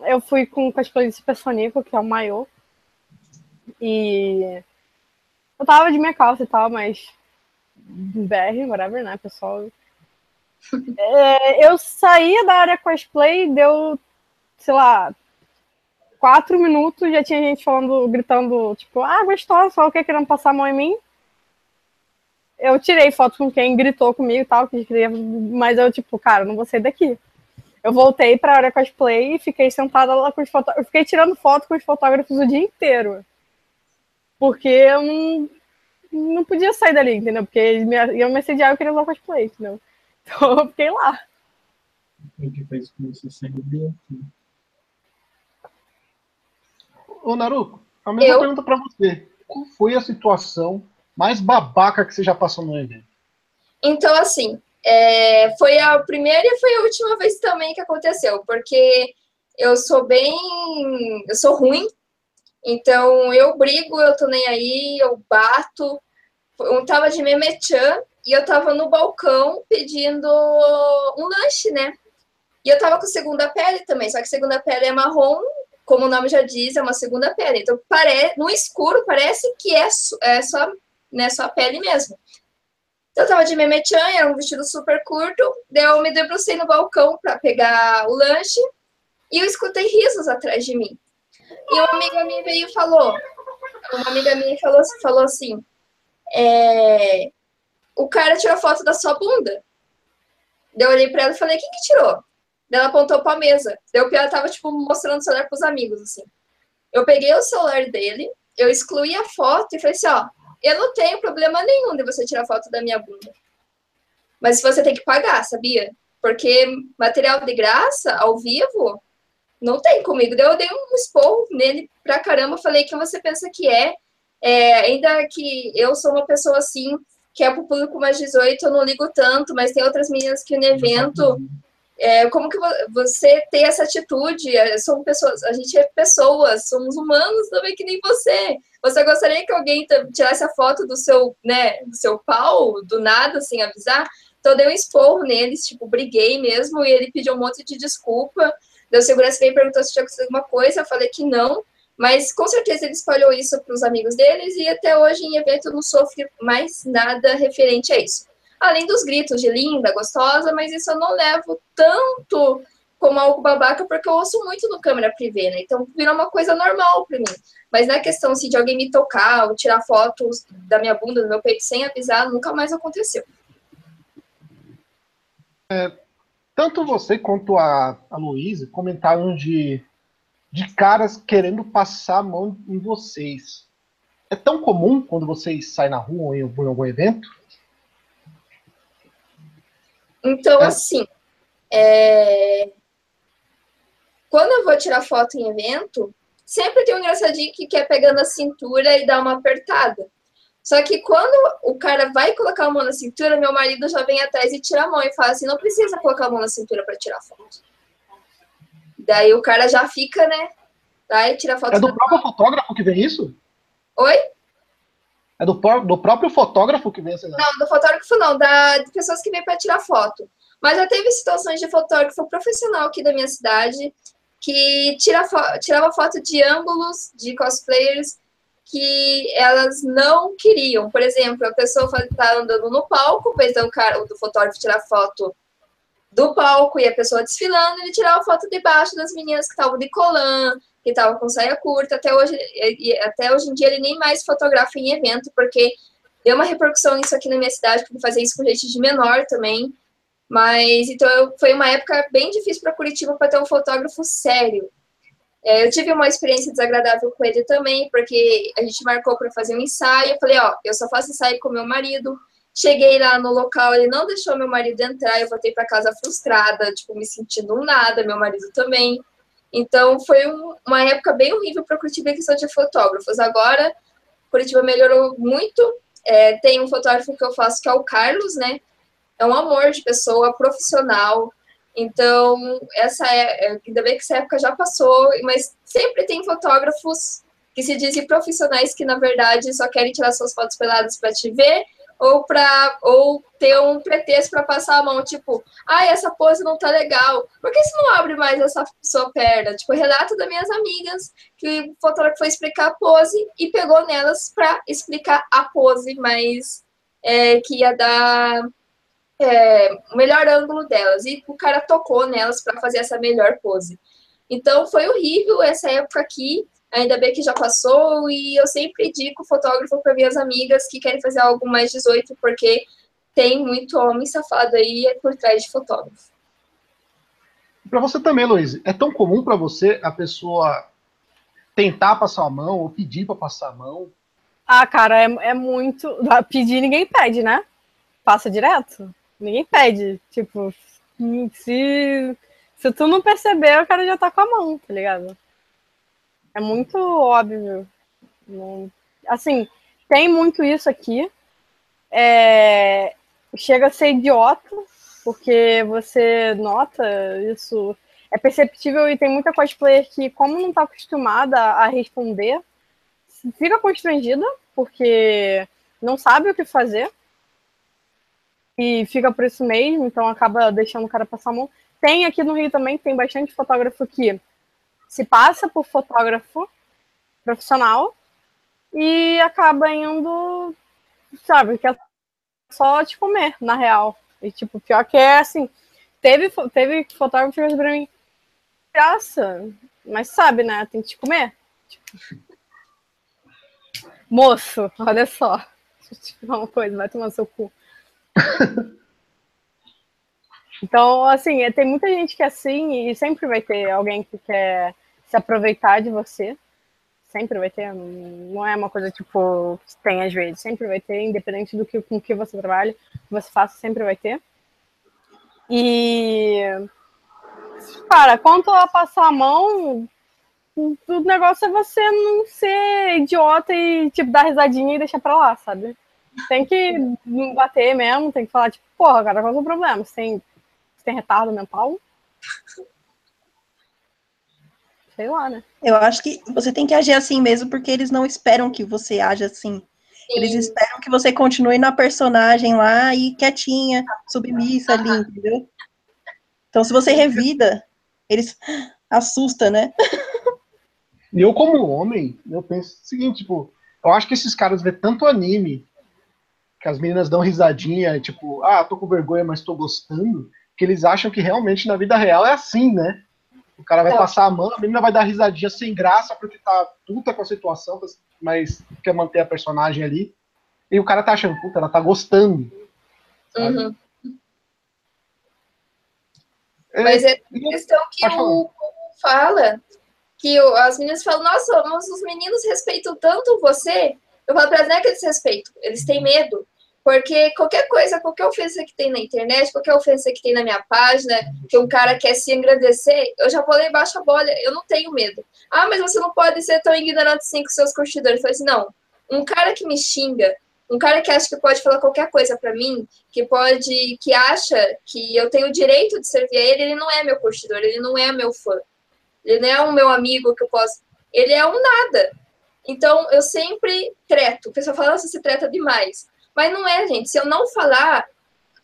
eu fui com o cosplay de Super Sonico, que é o maior. E eu tava de minha calça e tal, mas BR, whatever, né, pessoal? *laughs* É, eu saía da área cosplay, deu, sei lá, quatro minutos, já tinha gente falando, gritando, tipo, ah, gostosa, só o que querendo passar a mão em mim. Eu tirei foto com quem gritou comigo e tal, que queria, mas eu, tipo, cara, não vou sair daqui. Eu voltei pra área cosplay e fiquei sentada lá com os fotógrafos. Eu fiquei tirando foto com os fotógrafos o dia inteiro. Porque eu não, não podia sair dali, entendeu? Porque eles me, iam me assediar e eu queria usar cosplay, entendeu? *laughs* Então eu fiquei lá. O que fez com você sair daqui? Ô, Naruto, a mesma eu? pergunta para você. Qual foi a situação mais babaca que você já passou no evento? Então, assim, é, foi a primeira e foi a última vez também que aconteceu, porque eu sou bem. Eu sou ruim então eu brigo, eu tô nem aí, eu bato. Eu tava de memechan e eu tava no balcão pedindo um lanche, né? E eu tava com segunda pele também, só que segunda pele é marrom, como o nome já diz, é uma segunda pele. Então, pare... no escuro, parece que é, é só, né, só a pele mesmo. Então, eu tava de memechan, era um vestido super curto, daí eu me debrucei no balcão para pegar o lanche e eu escutei risos atrás de mim. E uma amiga minha veio e falou, uma amiga minha falou, falou assim, é, o cara tirou foto da sua bunda. Daí eu olhei pra ela e falei, quem que tirou? Ela apontou pra mesa. Daí o Pia tava, tipo, mostrando o celular pros amigos, assim. Eu peguei o celular dele, eu excluí a foto e falei assim, ó, eu não tenho problema nenhum de você tirar foto da minha bunda. Mas você tem que pagar, sabia? Porque material de graça, ao vivo, não tem comigo. Daí eu dei um esporro nele pra caramba, falei que você pensa que é. é. Ainda que eu sou uma pessoa assim, que é pro público mais 18, eu não ligo tanto, mas tem outras meninas que no evento. É, como que você tem essa atitude? É, somos pessoas, a gente é pessoas, somos humanos também que nem você. Você gostaria que alguém tirasse a foto do seu, né, do seu pau do nada sem avisar? Então eu dei um esporro neles, tipo, briguei mesmo, e ele pediu um monte de desculpa. Deu segurança e perguntou se tinha acontecido alguma coisa, eu falei que não, mas com certeza ele espalhou isso para os amigos deles e até hoje em evento não sofre mais nada referente a isso. Além dos gritos de linda, gostosa, mas isso eu não levo tanto como algo babaca, porque eu ouço muito no câmera privê, né? Então virou uma coisa normal para mim. Mas na questão assim, de alguém me tocar ou tirar fotos da minha bunda, do meu peito sem avisar, nunca mais aconteceu. É, tanto você quanto a, a Luísa comentaram de, de caras querendo passar a mão em vocês. É tão comum quando vocês saem na rua ou em algum evento? Então, é. assim, é... quando eu vou tirar foto em evento, sempre tem um engraçadinho que quer pegar na cintura e dar uma apertada. Só que quando o cara vai colocar a mão na cintura, meu marido já vem atrás e tira a mão e fala assim: não precisa colocar a mão na cintura para tirar foto. Daí o cara já fica, né? Vai tirar foto É do próprio fotógrafo que vem isso? Oi? É do, do próprio fotógrafo que vem negócio? Não, do fotógrafo não, da, de pessoas que vêm para tirar foto. Mas já teve situações de fotógrafo profissional aqui da minha cidade que tira fo- tirava foto de ângulos de cosplayers que elas não queriam. Por exemplo, a pessoa está andando no palco, fez o cara, o fotógrafo tirar foto do palco e a pessoa desfilando, ele tirava foto debaixo das meninas que estavam de colã, que estavam com saia curta. Até hoje, até hoje em dia ele nem mais fotografa em evento, porque deu uma repercussão isso aqui na minha cidade, porque fazia isso com gente de menor também. Mas então eu- foi uma época bem difícil para Curitiba para ter um fotógrafo sério. É, eu tive uma experiência desagradável com ele também, porque a gente marcou para fazer um ensaio. Eu falei, ó, eu só faço ensaio com meu marido. Cheguei lá no local, ele não deixou meu marido entrar. Eu voltei para casa frustrada, tipo, me sentindo um nada, meu marido também. Então foi um- uma época bem horrível para Curitiba em questão de fotógrafos. Agora, Curitiba melhorou muito. É, tem um fotógrafo que eu faço que é o Carlos, né? É um amor de pessoa, profissional. Então, essa é, é- ainda bem que essa época já passou, mas sempre tem fotógrafos que se dizem profissionais que, na verdade, só querem tirar suas fotos peladas para te ver ou para ou ter um pretexto para passar a mão, tipo, ah, essa pose não tá legal. Por que você não abre mais essa sua perna? Tipo, relato das minhas amigas que o fotógrafo foi explicar a pose e pegou nelas para explicar a pose, mas é, que ia dar é, o melhor ângulo delas. E o cara tocou nelas para fazer essa melhor pose. Então foi horrível essa época aqui. Ainda bem que já passou, e eu sempre indico fotógrafo para minhas amigas que querem fazer algo mais 18, porque tem muito homem safado aí por trás de fotógrafo. Pra você também, Luiz, é tão comum pra você a pessoa tentar passar a mão ou pedir pra passar a mão? Ah, cara, é, é muito. Pedir ninguém pede, né? Passa direto. Ninguém pede. Tipo, se, se tu não perceber, o cara já tá com a mão, tá ligado? É muito óbvio. Assim, tem muito isso aqui. É, Chega a ser idiota, porque você nota isso. É perceptível e tem muita cosplayer que, como não tá acostumada a responder, fica constrangida, porque não sabe o que fazer. E fica por isso mesmo, então acaba deixando o cara passar a mão. Tem aqui no Rio também, tem bastante fotógrafo que se passa por fotógrafo profissional e acaba indo, sabe, que é só te comer, na real. E, tipo, pior que é assim, teve, teve fotógrafo que pra mim, graça, mas sabe, né, tem que te comer. Tipo, Moço, olha só. Deixa eu te falar uma coisa, vai tomar seu cu. *laughs* Então, assim, tem muita gente que é assim e sempre vai ter alguém que quer se aproveitar de você. Sempre vai ter. Não é uma coisa tipo que tem às vezes. Sempre vai ter, independente do que com que você trabalha, que você faça, sempre vai ter. E cara, quanto a passar a mão, o negócio é você não ser idiota e tipo dar risadinha e deixar pra lá, sabe? Tem que bater mesmo, tem que falar, tipo, porra, cara, qual é o problema? Você tem, você tem retardo mental? Sei lá, né? Eu acho que você tem que agir assim mesmo, porque eles não esperam que você haja assim. Eles esperam que você continue na personagem lá e quietinha, submissa ali, entendeu? Então, se você revida, eles *gasps* assusta, né? E eu, como homem, eu penso o seguinte, tipo, eu acho que esses caras vê tanto anime, que as meninas dão risadinha, e, tipo, ah, tô com vergonha, mas tô gostando, que eles acham que realmente na vida real é assim, né? O cara vai Não. passar a mão, a menina vai dar risadinha sem graça porque tá puta com a situação, mas quer manter a personagem ali. E o cara tá achando, puta, ela tá gostando. Uhum. É, Mas é questão que o fala, que as meninas falam, nossa, mas os meninos respeitam tanto você. Eu falo pra elas, não é que eles respeitam, eles têm medo. Porque qualquer coisa, qualquer ofensa que tem na internet, qualquer ofensa que tem na minha página, que um cara quer se engrandecer, eu já vou lá embaixo a bola, eu não tenho medo. Ah, mas você não pode ser tão ignorante assim com seus curtidores. Eu falei assim, não, um cara que me xinga, um cara que acha que pode falar qualquer coisa pra mim, que pode, que acha que eu tenho o direito de servir a ele, ele não é meu curtidor, ele não é meu fã. Ele não é o meu amigo que eu posso. ele é um nada. Então, eu sempre treto. O pessoal fala, nossa, você treta demais. Mas não é, gente. Se eu não falar,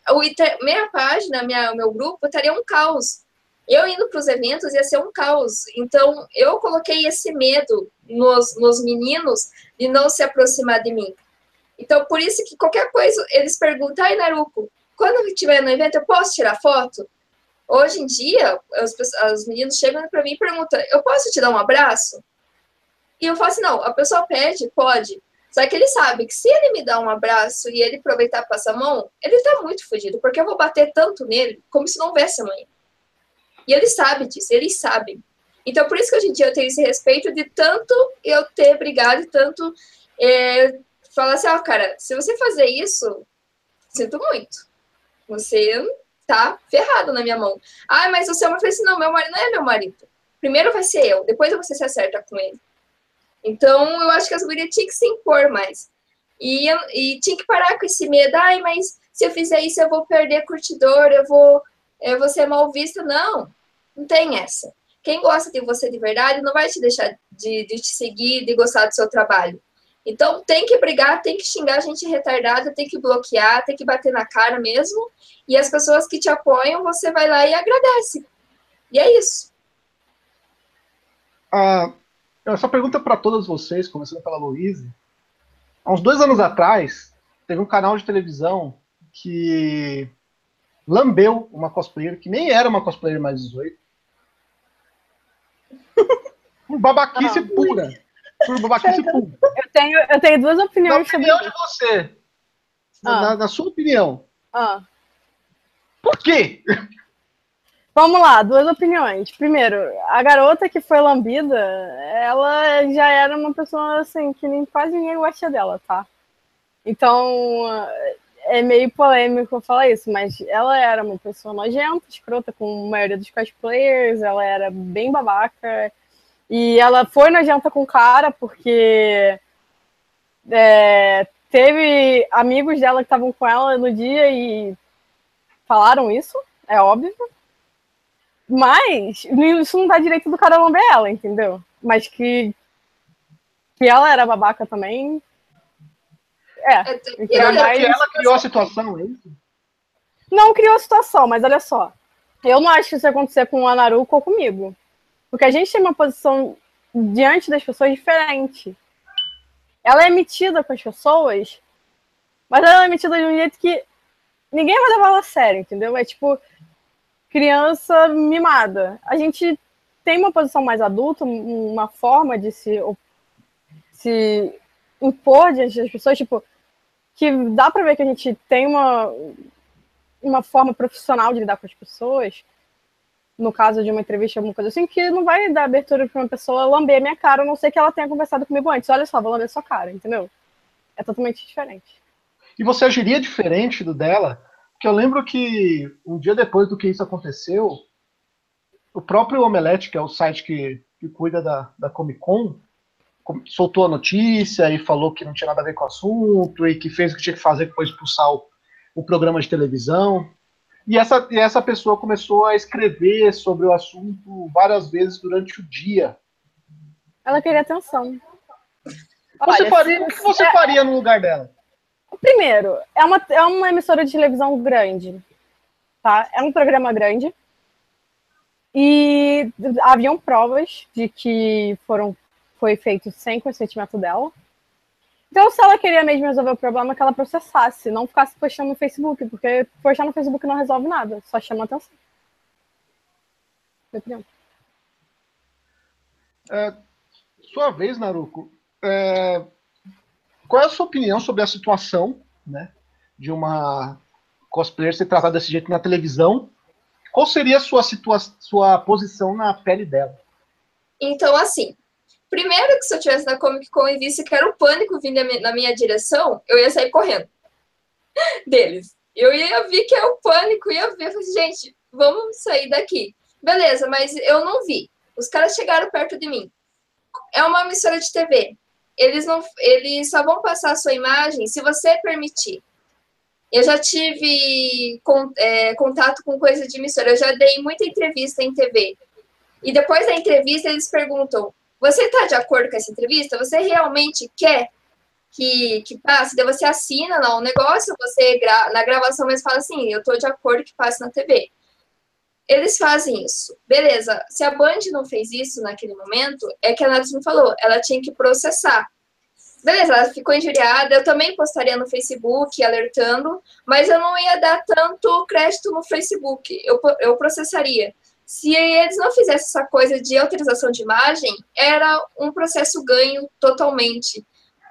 o, minha página, minha, meu grupo estaria um caos. Eu indo para os eventos ia ser um caos. Então, eu coloquei esse medo nos, nos meninos de não se aproximar de mim. Então, por isso que qualquer coisa, eles perguntam, ai, Naruko, quando estiver no evento, eu posso tirar foto? Hoje em dia, os, os meninos chegam para mim e perguntam, eu posso te dar um abraço? E eu falo assim, não, a pessoa pede, pode. Só que ele sabe que se ele me dar um abraço e ele aproveitar para passar a mão, ele tá muito fodido, porque eu vou bater tanto nele como se não houvesse amanhã. E ele sabe disso, eles sabem. Então, por isso que hoje em dia eu tenho esse respeito de tanto eu ter brigado, tanto é, falar assim, ó, oh, cara, se você fazer isso, sinto muito. Você tá ferrado na minha mão. Ah, mas você é uma assim, não, meu marido não é meu marido. Primeiro vai ser eu, depois você se acerta com ele. Então, eu acho que as gurias tinham que se impor mais. E, e tinha que parar com esse medo, ai, mas se eu fizer isso eu vou perder curtidor, eu vou, eu vou ser mal vista. Não, não tem essa. Quem gosta de você de verdade não vai te deixar de, de te seguir, de gostar do seu trabalho. Então, tem que brigar, tem que xingar a gente retardada, tem que bloquear, tem que bater na cara mesmo. E as pessoas que te apoiam, você vai lá e agradece. E é isso. Ah, essa pergunta para todas vocês, começando pela Louise. Há uns dois anos atrás, teve um canal de televisão que lambeu uma cosplayer que nem era uma cosplayer mais 18. Um *laughs* babaquice ah, pura. Por babaquice pura. Eu tenho, eu tenho duas opiniões na opinião de você. Ah. Na, na, sua opinião. Ah. Por quê? Vamos lá, duas opiniões. Primeiro, a garota que foi lambida, ela já era uma pessoa assim que nem quase ninguém gosta dela, tá? Então, é meio polêmico falar isso, mas ela era uma pessoa nojenta, escrota com a maioria dos cosplayers, ela era bem babaca, e ela foi nojenta com o cara porque é, teve amigos dela que estavam com ela no dia e falaram isso, é óbvio. Mas isso não dá direito do cara lamber ela, entendeu? Mas que, que ela era babaca também. É. E ela, ela criou a situação, é isso? Não criou a situação, mas olha só. Eu não acho que isso ia acontecer com a Naruko ou comigo. Porque a gente tem uma posição diante das pessoas diferente. Ela é emitida com as pessoas, mas ela é emitida de um jeito que ninguém vai levar ela a sério, entendeu? É tipo criança mimada. A gente tem uma posição mais adulta, uma forma de se, se impor diante das pessoas, tipo, que dá para ver que a gente tem uma, uma forma profissional de lidar com as pessoas, no caso de uma entrevista, alguma coisa assim, que não vai dar abertura para uma pessoa lamber a minha cara, a não ser que ela tenha conversado comigo antes. Olha só, vou lamber sua cara, entendeu? É totalmente diferente. E você agiria diferente do dela? Porque eu lembro que um dia depois do que isso aconteceu, o próprio Omelete, que é o site que, que cuida da, da Comic Con, soltou a notícia e falou que não tinha nada a ver com o assunto e que fez o que tinha que fazer, que foi expulsar o, o programa de televisão. E essa, e essa pessoa começou a escrever sobre o assunto várias vezes durante o dia. Ela queria atenção. Você Olha, faria, se, o que você é, faria no lugar dela? Primeiro, é uma, é uma emissora de televisão grande. Tá? É um programa grande. E haviam provas de que foram, foi feito sem consentimento dela. Então, se ela queria mesmo resolver o problema, que ela processasse, não ficasse postando no Facebook, porque postar no Facebook não resolve nada, só chama atenção. Minha opinião. É, sua vez, Naruko. É, qual é a sua opinião sobre a situação né, de uma cosplayer ser tratada desse jeito na televisão? Qual seria a sua, situa sua posição na pele dela? Então, assim, Primeiro que se eu tivesse na Comic Con e visse que era o pânico vindo na minha direção, eu ia sair correndo *laughs* deles. Eu ia ver que é o pânico, ia ver, falei, gente, vamos sair daqui. Beleza, mas eu não vi. Os caras chegaram perto de mim. É uma emissora de TV. Eles não, eles só vão passar a sua imagem se você permitir. Eu já tive é, contato com coisa de emissora. Eu já dei muita entrevista em TV. E depois da entrevista eles perguntam: você está de acordo com essa entrevista? Você realmente quer que, que passe? Daí você assina lá um negócio, você gra na gravação mesmo fala assim, eu estou de acordo que passe na TV. Eles fazem isso. Beleza, se a Band não fez isso naquele momento, é que a Nath me falou, ela tinha que processar. Beleza, ela ficou injuriada, eu também postaria no Facebook alertando, mas eu não ia dar tanto crédito no Facebook, eu, eu processaria. Se eles não fizessem essa coisa de autorização de imagem, era um processo ganho totalmente.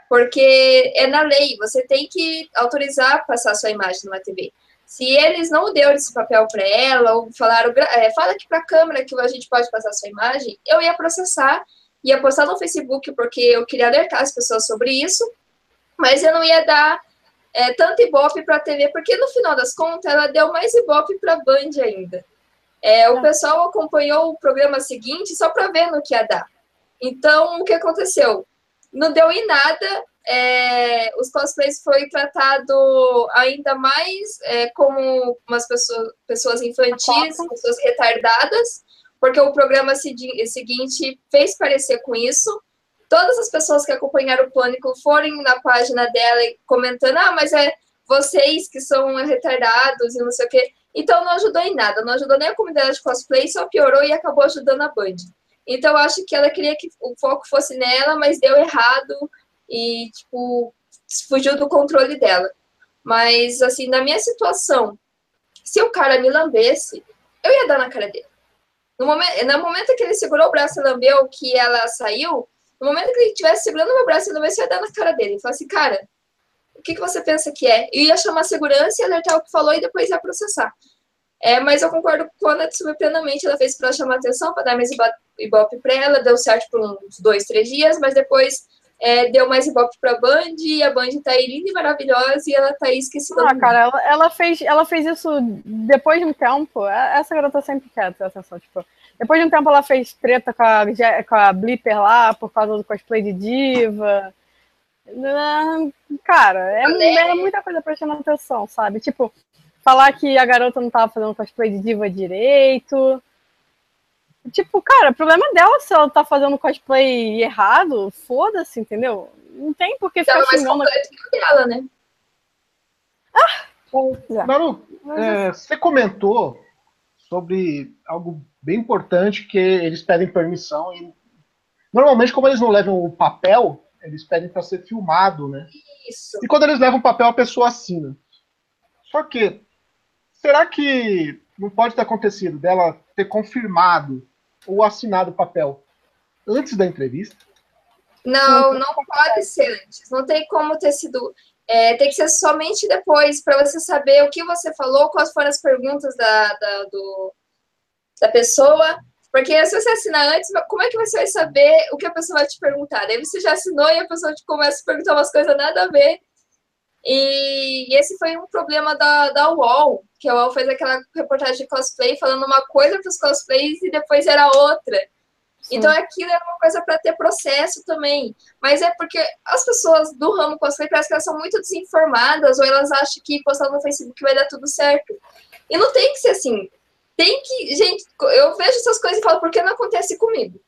Porque é na lei, você tem que autorizar passar sua imagem numa TV. Se eles não deram esse papel para ela, ou falaram, é, fala aqui para a câmera que a gente pode passar sua imagem, eu ia processar, ia postar no Facebook porque eu queria alertar as pessoas sobre isso, mas eu não ia dar é, tanto ibope para a TV, porque no final das contas ela deu mais ibope para a Band ainda. É, o pessoal acompanhou o programa seguinte só para ver no que ia dar. Então, o que aconteceu? Não deu em nada. É, os cosplays foi tratado ainda mais é, como umas pessoas, pessoas infantis, pessoas retardadas, porque o programa seguinte fez parecer com isso. Todas as pessoas que acompanharam o Pânico foram na página dela comentando: ah, mas é vocês que são retardados e não sei o quê. Então não ajudou em nada, não ajudou nem a comunidade de cosplay, só piorou e acabou ajudando a Band. Então eu acho que ela queria que o foco fosse nela, mas deu errado e, tipo, fugiu do controle dela. Mas, assim, na minha situação, se o cara me lambesse, eu ia dar na cara dele. No momento, no momento que ele segurou o braço e lambeu, que ela saiu, no momento que ele estivesse segurando meu braço e lambesse, eu ia dar na cara dele. Falar assim, cara, o que, que você pensa que é? Eu ia chamar a segurança e alertar o que falou e depois ia processar. É, mas eu concordo com a Natsumi plenamente, ela fez para chamar atenção, para dar mais ibope para ela, deu certo por uns dois, três dias, mas depois é, deu mais ibope para a Band, e a Band tá aí linda e maravilhosa, e ela tá aí esquecida. Ah, cara, ela, ela, fez, ela fez isso depois de um tempo, é, essa garota sempre quer ter atenção, tipo, depois de um tempo ela fez treta com a, com a Blipper lá, por causa do cosplay de diva, Cara, é, é muita coisa prestando atenção, sabe? Tipo, falar que a garota não tava fazendo cosplay de diva direito. Tipo, cara, o problema é dela se ela tá fazendo cosplay errado, foda-se, entendeu? Não tem por que ficar mais xingando. dela, né? Ah! Maru, é, você comentou sobre algo bem importante que eles pedem permissão e normalmente como eles não levam o papel eles pedem para ser filmado, né? Isso. E quando eles levam papel, a pessoa assina. Só que, será que não pode ter acontecido dela ter confirmado ou assinado o papel antes da entrevista? Não, não pode ser antes. Não tem como ter sido. É, tem que ser somente depois, para você saber o que você falou, quais foram as perguntas da, da, do, da pessoa porque se você assinar antes, como é que você vai saber o que a pessoa vai te perguntar? Daí você já assinou e a pessoa te começa a perguntar umas coisas nada a ver. E esse foi um problema da, da UOL, que a UOL fez aquela reportagem de cosplay falando uma coisa para os cosplays e depois era outra. Sim. Então aquilo era uma coisa para ter processo também. Mas é porque as pessoas do ramo cosplay parece que elas são muito desinformadas ou elas acham que postar no Facebook vai dar tudo certo. E não tem que ser assim tem que. Gente, eu vejo essas coisas e falo, por que não acontece comigo?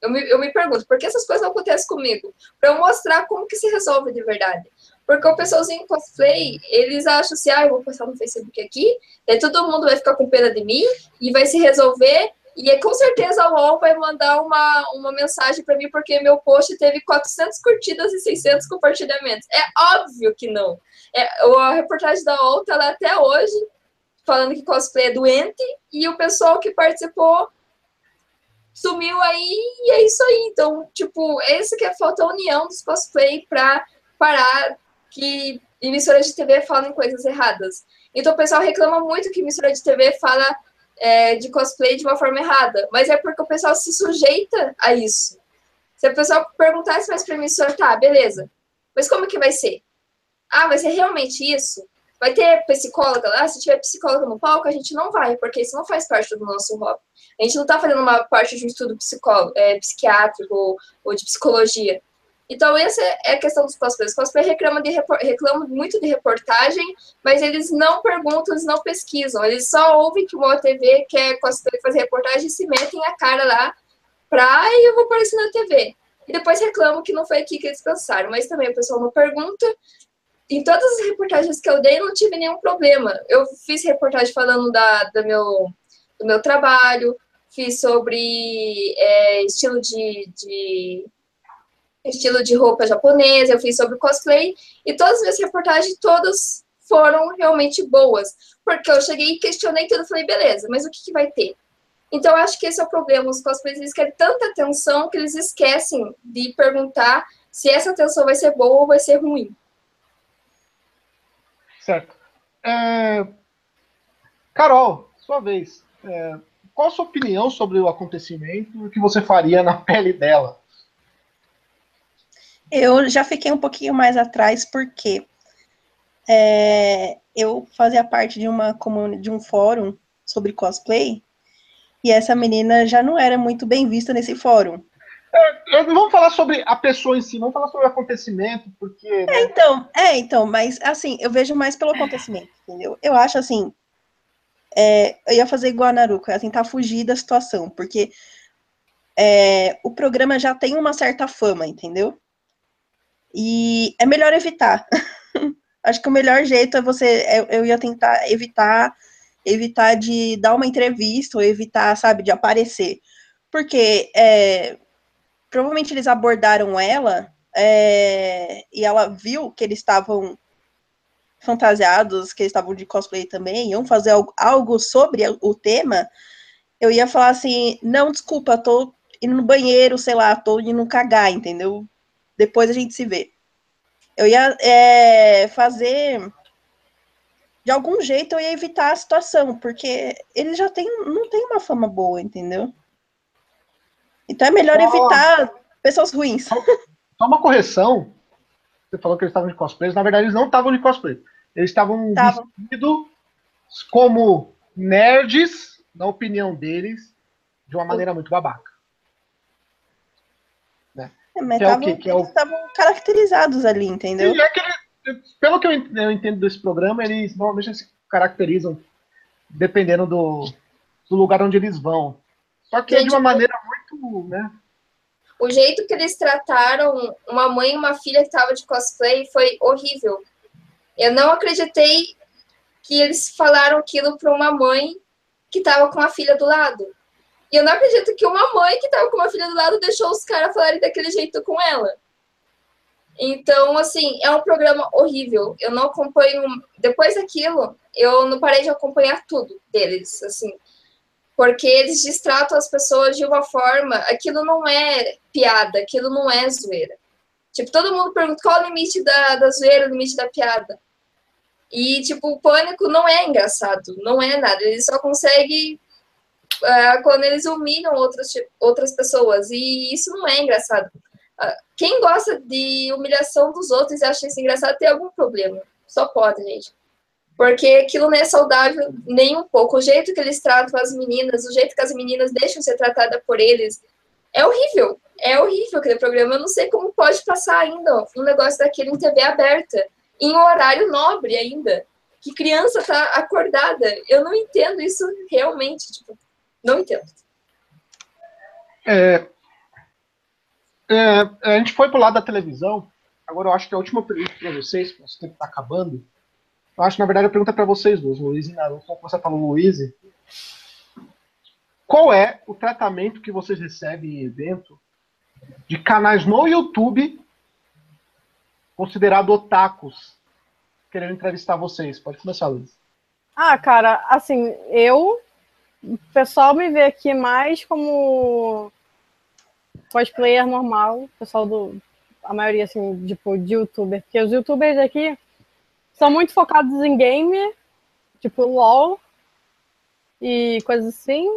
Eu me, eu me pergunto, por que essas coisas não acontecem comigo? Para eu mostrar como que se resolve de verdade. Porque o pessoalzinho cosplay, eles acham assim, ah, eu vou postar no Facebook aqui, daí todo mundo vai ficar com pena de mim e vai se resolver. E é, com certeza a UOL vai mandar uma, uma mensagem para mim, porque meu post teve 400 curtidas e 600 compartilhamentos. É óbvio que não. É, a reportagem da UOL tá lá até hoje, falando que cosplay é doente, e o pessoal que participou sumiu aí, e é isso aí. Então, tipo, esse que é falta a união dos cosplay para parar que emissoras de TV falam coisas erradas. Então, o pessoal reclama muito que emissora de TV fala é, de cosplay de uma forma errada, mas é porque o pessoal se sujeita a isso. Se o pessoal perguntasse mais para a emissora, tá, beleza, mas como que vai ser? Ah, vai ser realmente isso? Vai ter psicóloga lá? Se tiver psicóloga no palco, a gente não vai, porque isso não faz parte do nosso hobby. A gente não está fazendo uma parte de um estudo é, psiquiátrico ou de psicologia. Então, essa é a questão dos cosplays. Os cosplays reclamam, de, reclamam muito de reportagem, mas eles não perguntam, eles não pesquisam. Eles só ouvem que uma TV quer cosplay fazer reportagem e se metem a cara lá pra e eu vou aparecer na TV. E depois reclamam que não foi aqui que eles pensaram, mas também o pessoal não pergunta. Em todas as reportagens que eu dei, não tive nenhum problema. Eu fiz reportagem falando da, do, meu, do meu trabalho, fiz sobre é, estilo de, de estilo de roupa japonesa, eu fiz sobre cosplay, e todas as minhas reportagens, todas foram realmente boas. Porque eu cheguei e questionei tudo, falei, beleza, mas o que, que vai ter? Então, acho que esse é o problema. Os cosplays, eles querem tanta atenção que eles esquecem de perguntar se essa atenção vai ser boa ou vai ser ruim. Certo. É... Carol, sua vez. É... Qual a sua opinião sobre o acontecimento e o que você faria na *laughs* pele dela? Eu já fiquei um pouquinho mais atrás porque é, eu fazia parte de uma de um fórum sobre cosplay e essa menina já não era muito bem vista nesse fórum. É, vamos falar sobre a pessoa em si, vamos falar sobre o acontecimento, porque. Né? É, então, é, então, mas assim, eu vejo mais pelo acontecimento, entendeu? Eu acho assim. É, eu ia fazer igual a Naruto, eu ia tentar fugir da situação, porque é, o programa já tem uma certa fama, entendeu? E é melhor evitar. *laughs* Acho que o melhor jeito é você. Eu, eu ia tentar evitar evitar de dar uma entrevista ou evitar, sabe, de aparecer. Porque é, provavelmente eles abordaram ela é, e ela viu que eles estavam fantasiados, que eles estavam de cosplay também, iam fazer algo sobre o tema. Eu ia falar assim: não, desculpa, tô indo no banheiro, sei lá, tô indo cagar, entendeu? Depois a gente se vê. Eu ia é, fazer. De algum jeito eu ia evitar a situação, porque ele já tem, não tem uma fama boa, entendeu? Então é melhor só, evitar pessoas ruins. Só, só, uma correção. Você falou que eles estavam de cosplay, na verdade eles não estavam de cosplay. Eles estavam vestidos como nerds, na opinião deles, de uma maneira muito babaca. É, mas que tavam, é o que, eles estavam é caracterizados ali, entendeu? é que ele, pelo que eu entendo desse programa, eles normalmente se caracterizam dependendo do, do lugar onde eles vão. Só que Gente, é de uma maneira muito, né? O jeito que eles trataram uma mãe e uma filha que estava de cosplay foi horrível. Eu não acreditei que eles falaram aquilo para uma mãe que estava com a filha do lado. E eu não acredito que uma mãe que tava com uma filha do lado deixou os caras falarem daquele jeito com ela. Então, assim, é um programa horrível. Eu não acompanho. Depois daquilo, eu não parei de acompanhar tudo deles, assim. Porque eles distratam as pessoas de uma forma. Aquilo não é piada, aquilo não é zoeira. Tipo, todo mundo pergunta qual o limite da, da zoeira, o limite da piada. E, tipo, o pânico não é engraçado, não é nada. Ele só consegue é, quando eles humilham outras, outras pessoas. E isso não é engraçado. Uh, quem gosta de humilhação dos outros e acha isso engraçado tem algum problema. Só pode, gente. Porque aquilo não é saudável nem um pouco. O jeito que eles tratam as meninas, o jeito que as meninas deixam ser tratadas por eles, é horrível. É horrível aquele programa. Eu não sei como pode passar ainda um negócio daquele em TV aberta, em horário nobre ainda. Que criança tá acordada. Eu não entendo isso realmente. Tipo, não entendo. É, é, a gente foi pro lado da televisão. Agora eu acho que a última pergunta para vocês, porque nosso tempo está acabando. Eu acho que na verdade a pergunta é para vocês dois, Luiz e Naruto. Como você falou, Luiz. Qual é o tratamento que vocês recebem em evento de canais no YouTube considerado otakus querendo entrevistar vocês? Pode começar, Luiz. Ah, cara, assim, eu o pessoal me vê aqui mais como cosplayer normal, pessoal do. A maioria, assim, tipo, de youtuber. Porque os youtubers aqui são muito focados em game, tipo LOL e coisas assim,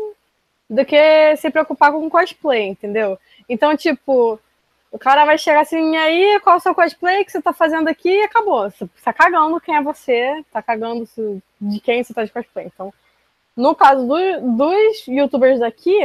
do que se preocupar com cosplay, entendeu? Então, tipo, o cara vai chegar assim, e aí, qual é o seu cosplay que você tá fazendo aqui? E acabou. Você tá cagando quem é você, tá cagando de quem você tá de cosplay. Então, no caso do, dos youtubers daqui,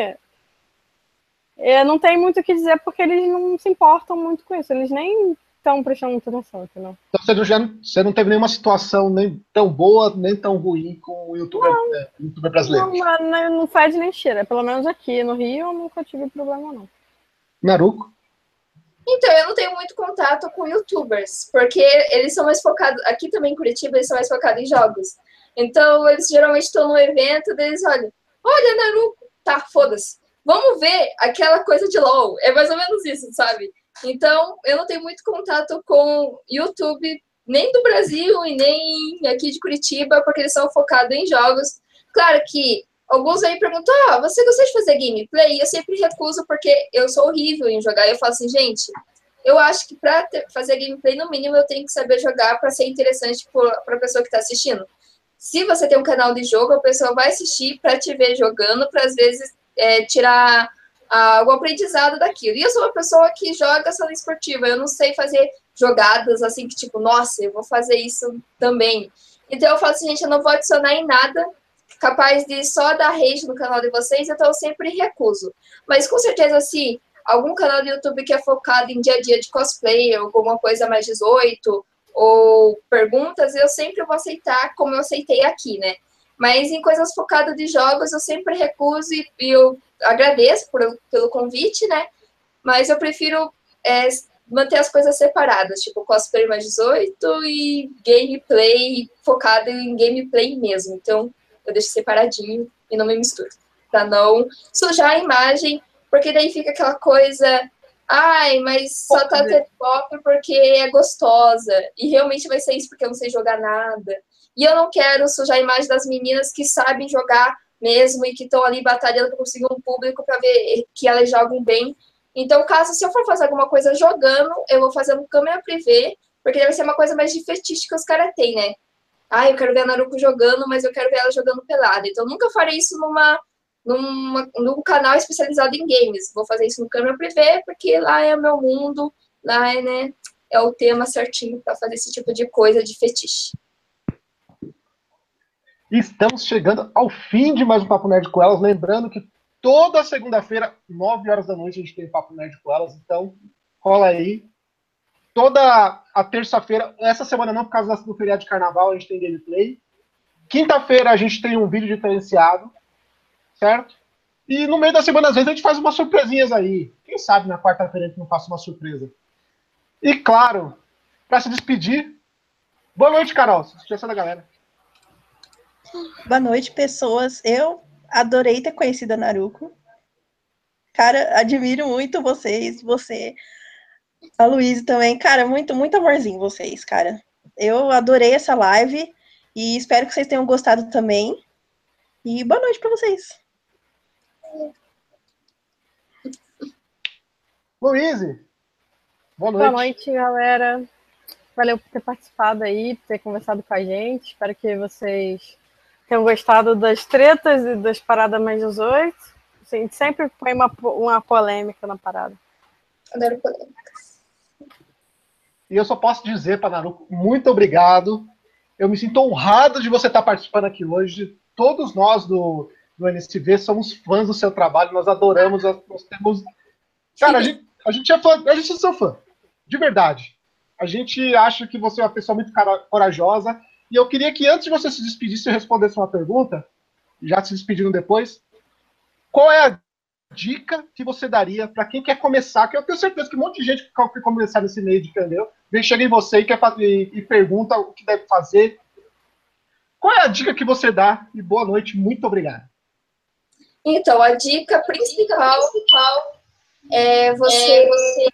é, não tem muito o que dizer porque eles não se importam muito com isso. Eles nem estão prestando muita atenção, entendeu? Então você, já, você não teve nenhuma situação nem tão boa, nem tão ruim com o youtuber, é, YouTuber brasileiro? Não, mas não faz nem cheira. Pelo menos aqui no Rio eu nunca tive problema, não. Naruco? Então, eu não tenho muito contato com youtubers, porque eles são mais focados. Aqui também em Curitiba, eles são mais focados em jogos. Então, eles geralmente estão no evento, eles olham, olha, Naruto, tá, foda-se. Vamos ver aquela coisa de LOL. É mais ou menos isso, sabe? Então, eu não tenho muito contato com YouTube, nem do Brasil e nem aqui de Curitiba, porque eles são focados em jogos. Claro que alguns aí perguntam: ah, você gosta de fazer gameplay? Eu sempre recuso porque eu sou horrível em jogar. Eu falo assim, gente, eu acho que para fazer gameplay, no mínimo, eu tenho que saber jogar para ser interessante para a pessoa que está assistindo. Se você tem um canal de jogo, a pessoa vai assistir para te ver jogando, para às vezes é, tirar algum aprendizado daquilo. E eu sou uma pessoa que joga sala esportiva, eu não sei fazer jogadas assim que, tipo, nossa, eu vou fazer isso também. Então eu falo assim, gente, eu não vou adicionar em nada capaz de só dar rage no canal de vocês, então eu sempre recuso. Mas com certeza, se algum canal do YouTube que é focado em dia a dia de cosplay, alguma coisa mais 18, ou perguntas, eu sempre vou aceitar como eu aceitei aqui, né? Mas em coisas focadas de jogos, eu sempre recuso e, eu agradeço por, pelo convite, né? Mas eu prefiro é, manter as coisas separadas, tipo cosplay mais 18 e gameplay focado em gameplay mesmo. Então, eu deixo separadinho e não me misturo, pra não sujar a imagem, porque daí fica aquela coisa, ai, mas só tá ter pop porque é gostosa, e realmente vai ser isso porque eu não sei jogar nada. E eu não quero sujar a imagem das meninas que sabem jogar mesmo e que estão ali batalhando para conseguir um público para ver que elas jogam bem. Então, caso se eu for fazer alguma coisa jogando, eu vou fazer no câmera privê, porque deve ser uma coisa mais de fetiche que os caras têm, né? Ah, eu quero ver a Naruto jogando, mas eu quero ver ela jogando pelada. Então, nunca farei isso numa, numa, num canal especializado em games. Vou fazer isso no câmera privê, porque lá é o meu mundo, lá é, né, é o tema certinho para fazer esse tipo de coisa de fetiche. Estamos chegando ao fim de mais um Papo Nerd com elas. Lembrando que toda segunda-feira, 9 horas da noite, a gente tem Papo Nerd com elas. Então, cola aí toda a terça-feira, essa semana não, por causa do feriado de carnaval, a gente tem gameplay. Quinta-feira a gente tem um vídeo diferenciado, certo? E no meio da semana, às vezes, a gente faz umas surpresinhas aí. Quem sabe na quarta-feira a gente não faça uma surpresa. E claro, para se despedir, boa noite, Carol. Sugestão da galera. Boa noite, pessoas. Eu adorei ter conhecido a Naruko. Cara, admiro muito vocês. Você a Luísa também. Cara, muito, muito amorzinho vocês, cara. Eu adorei essa live e espero que vocês tenham gostado também. E boa noite para vocês. Luísa, boa noite. Boa noite, galera. Valeu por ter participado aí, por ter conversado com a gente. Espero que vocês tenham gostado das tretas e das paradas mais 18. A gente sempre põe uma, uma polêmica na parada. Adoro polêmicas. E eu só posso dizer para Naruto, muito obrigado. Eu me sinto honrado de você estar participando aqui hoje. Todos nós do, do NSV somos fãs do seu trabalho, nós adoramos, nós temos. Cara, a gente, a gente é fã, a gente é seu fã, de verdade. A gente acha que você é uma pessoa muito corajosa. E eu queria que antes de você se despedir, você respondesse uma pergunta, já se despedindo depois. Qual é a dica que você daria para quem quer começar? Que eu tenho certeza que um monte de gente que quer começar nesse meio de pneu, vem chega em você e, quer fazer, e pergunta o que deve fazer. Qual é a dica que você dá? E boa noite, muito obrigado. Então, a dica principal, é você, é você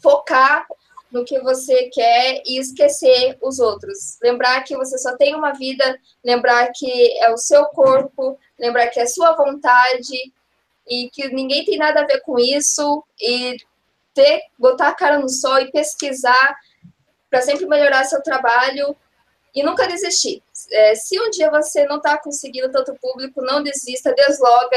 focar no que você quer e esquecer os outros. Lembrar que você só tem uma vida, lembrar que é o seu corpo, lembrar que é sua vontade, e que ninguém tem nada a ver com isso e ter, botar a cara no sol e pesquisar para sempre melhorar seu trabalho e nunca desistir. É, se um dia você não está conseguindo tanto público, não desista, desloga,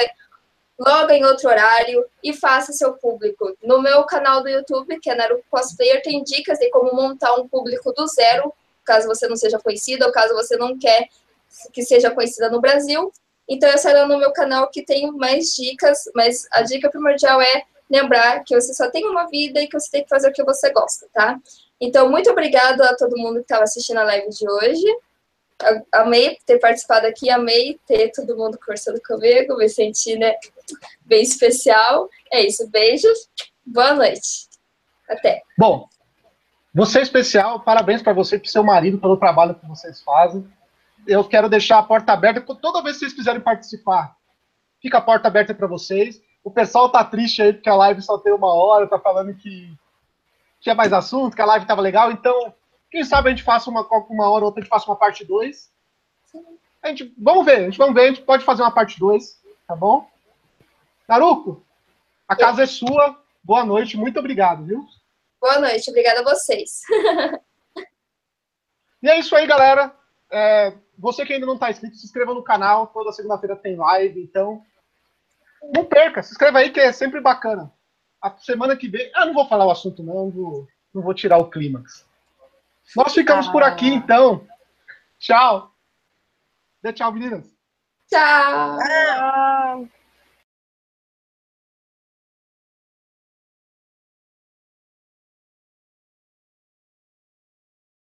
loga em outro horário e faça seu público. No meu canal do YouTube, que é Naruto Cosplayer, tem dicas de como montar um público do zero, caso você não seja conhecida ou caso você não quer que seja conhecida no Brasil. Então, essa era no meu canal que tem mais dicas, mas a dica primordial é lembrar que você só tem uma vida e que você tem que fazer o que você gosta, tá? Então, muito obrigado a todo mundo que estava assistindo a live de hoje. Amei ter participado aqui, amei ter todo mundo conversando comigo, me senti, né, bem especial. É isso, beijos, boa noite. Até. Bom, você é especial, parabéns para você e para seu marido pelo trabalho que vocês fazem. Eu quero deixar a porta aberta toda vez que vocês quiserem participar. Fica a porta aberta para vocês. O pessoal tá triste aí porque a live só tem uma hora, tá falando que tinha mais assunto, que a live tava legal. Então, quem sabe a gente faça uma, uma hora ou outra, a gente faça uma parte 2. A gente, vamos ver, a gente vamos ver, a gente pode fazer uma parte 2, tá bom? Naruco, a casa é sua. Boa noite, muito obrigado, viu? Boa noite, obrigada a vocês. *laughs* e é isso aí, galera. É, você que ainda não está inscrito, se inscreva no canal. Toda segunda-feira tem live, então não perca. Se inscreva aí que é sempre bacana. A semana que vem. Ah, não vou falar o assunto, não. Não vou, não vou tirar o clímax. Nós ficamos ah. por aqui, ah. então. Tchau. Dê tchau, meninas. Tchau. tchau.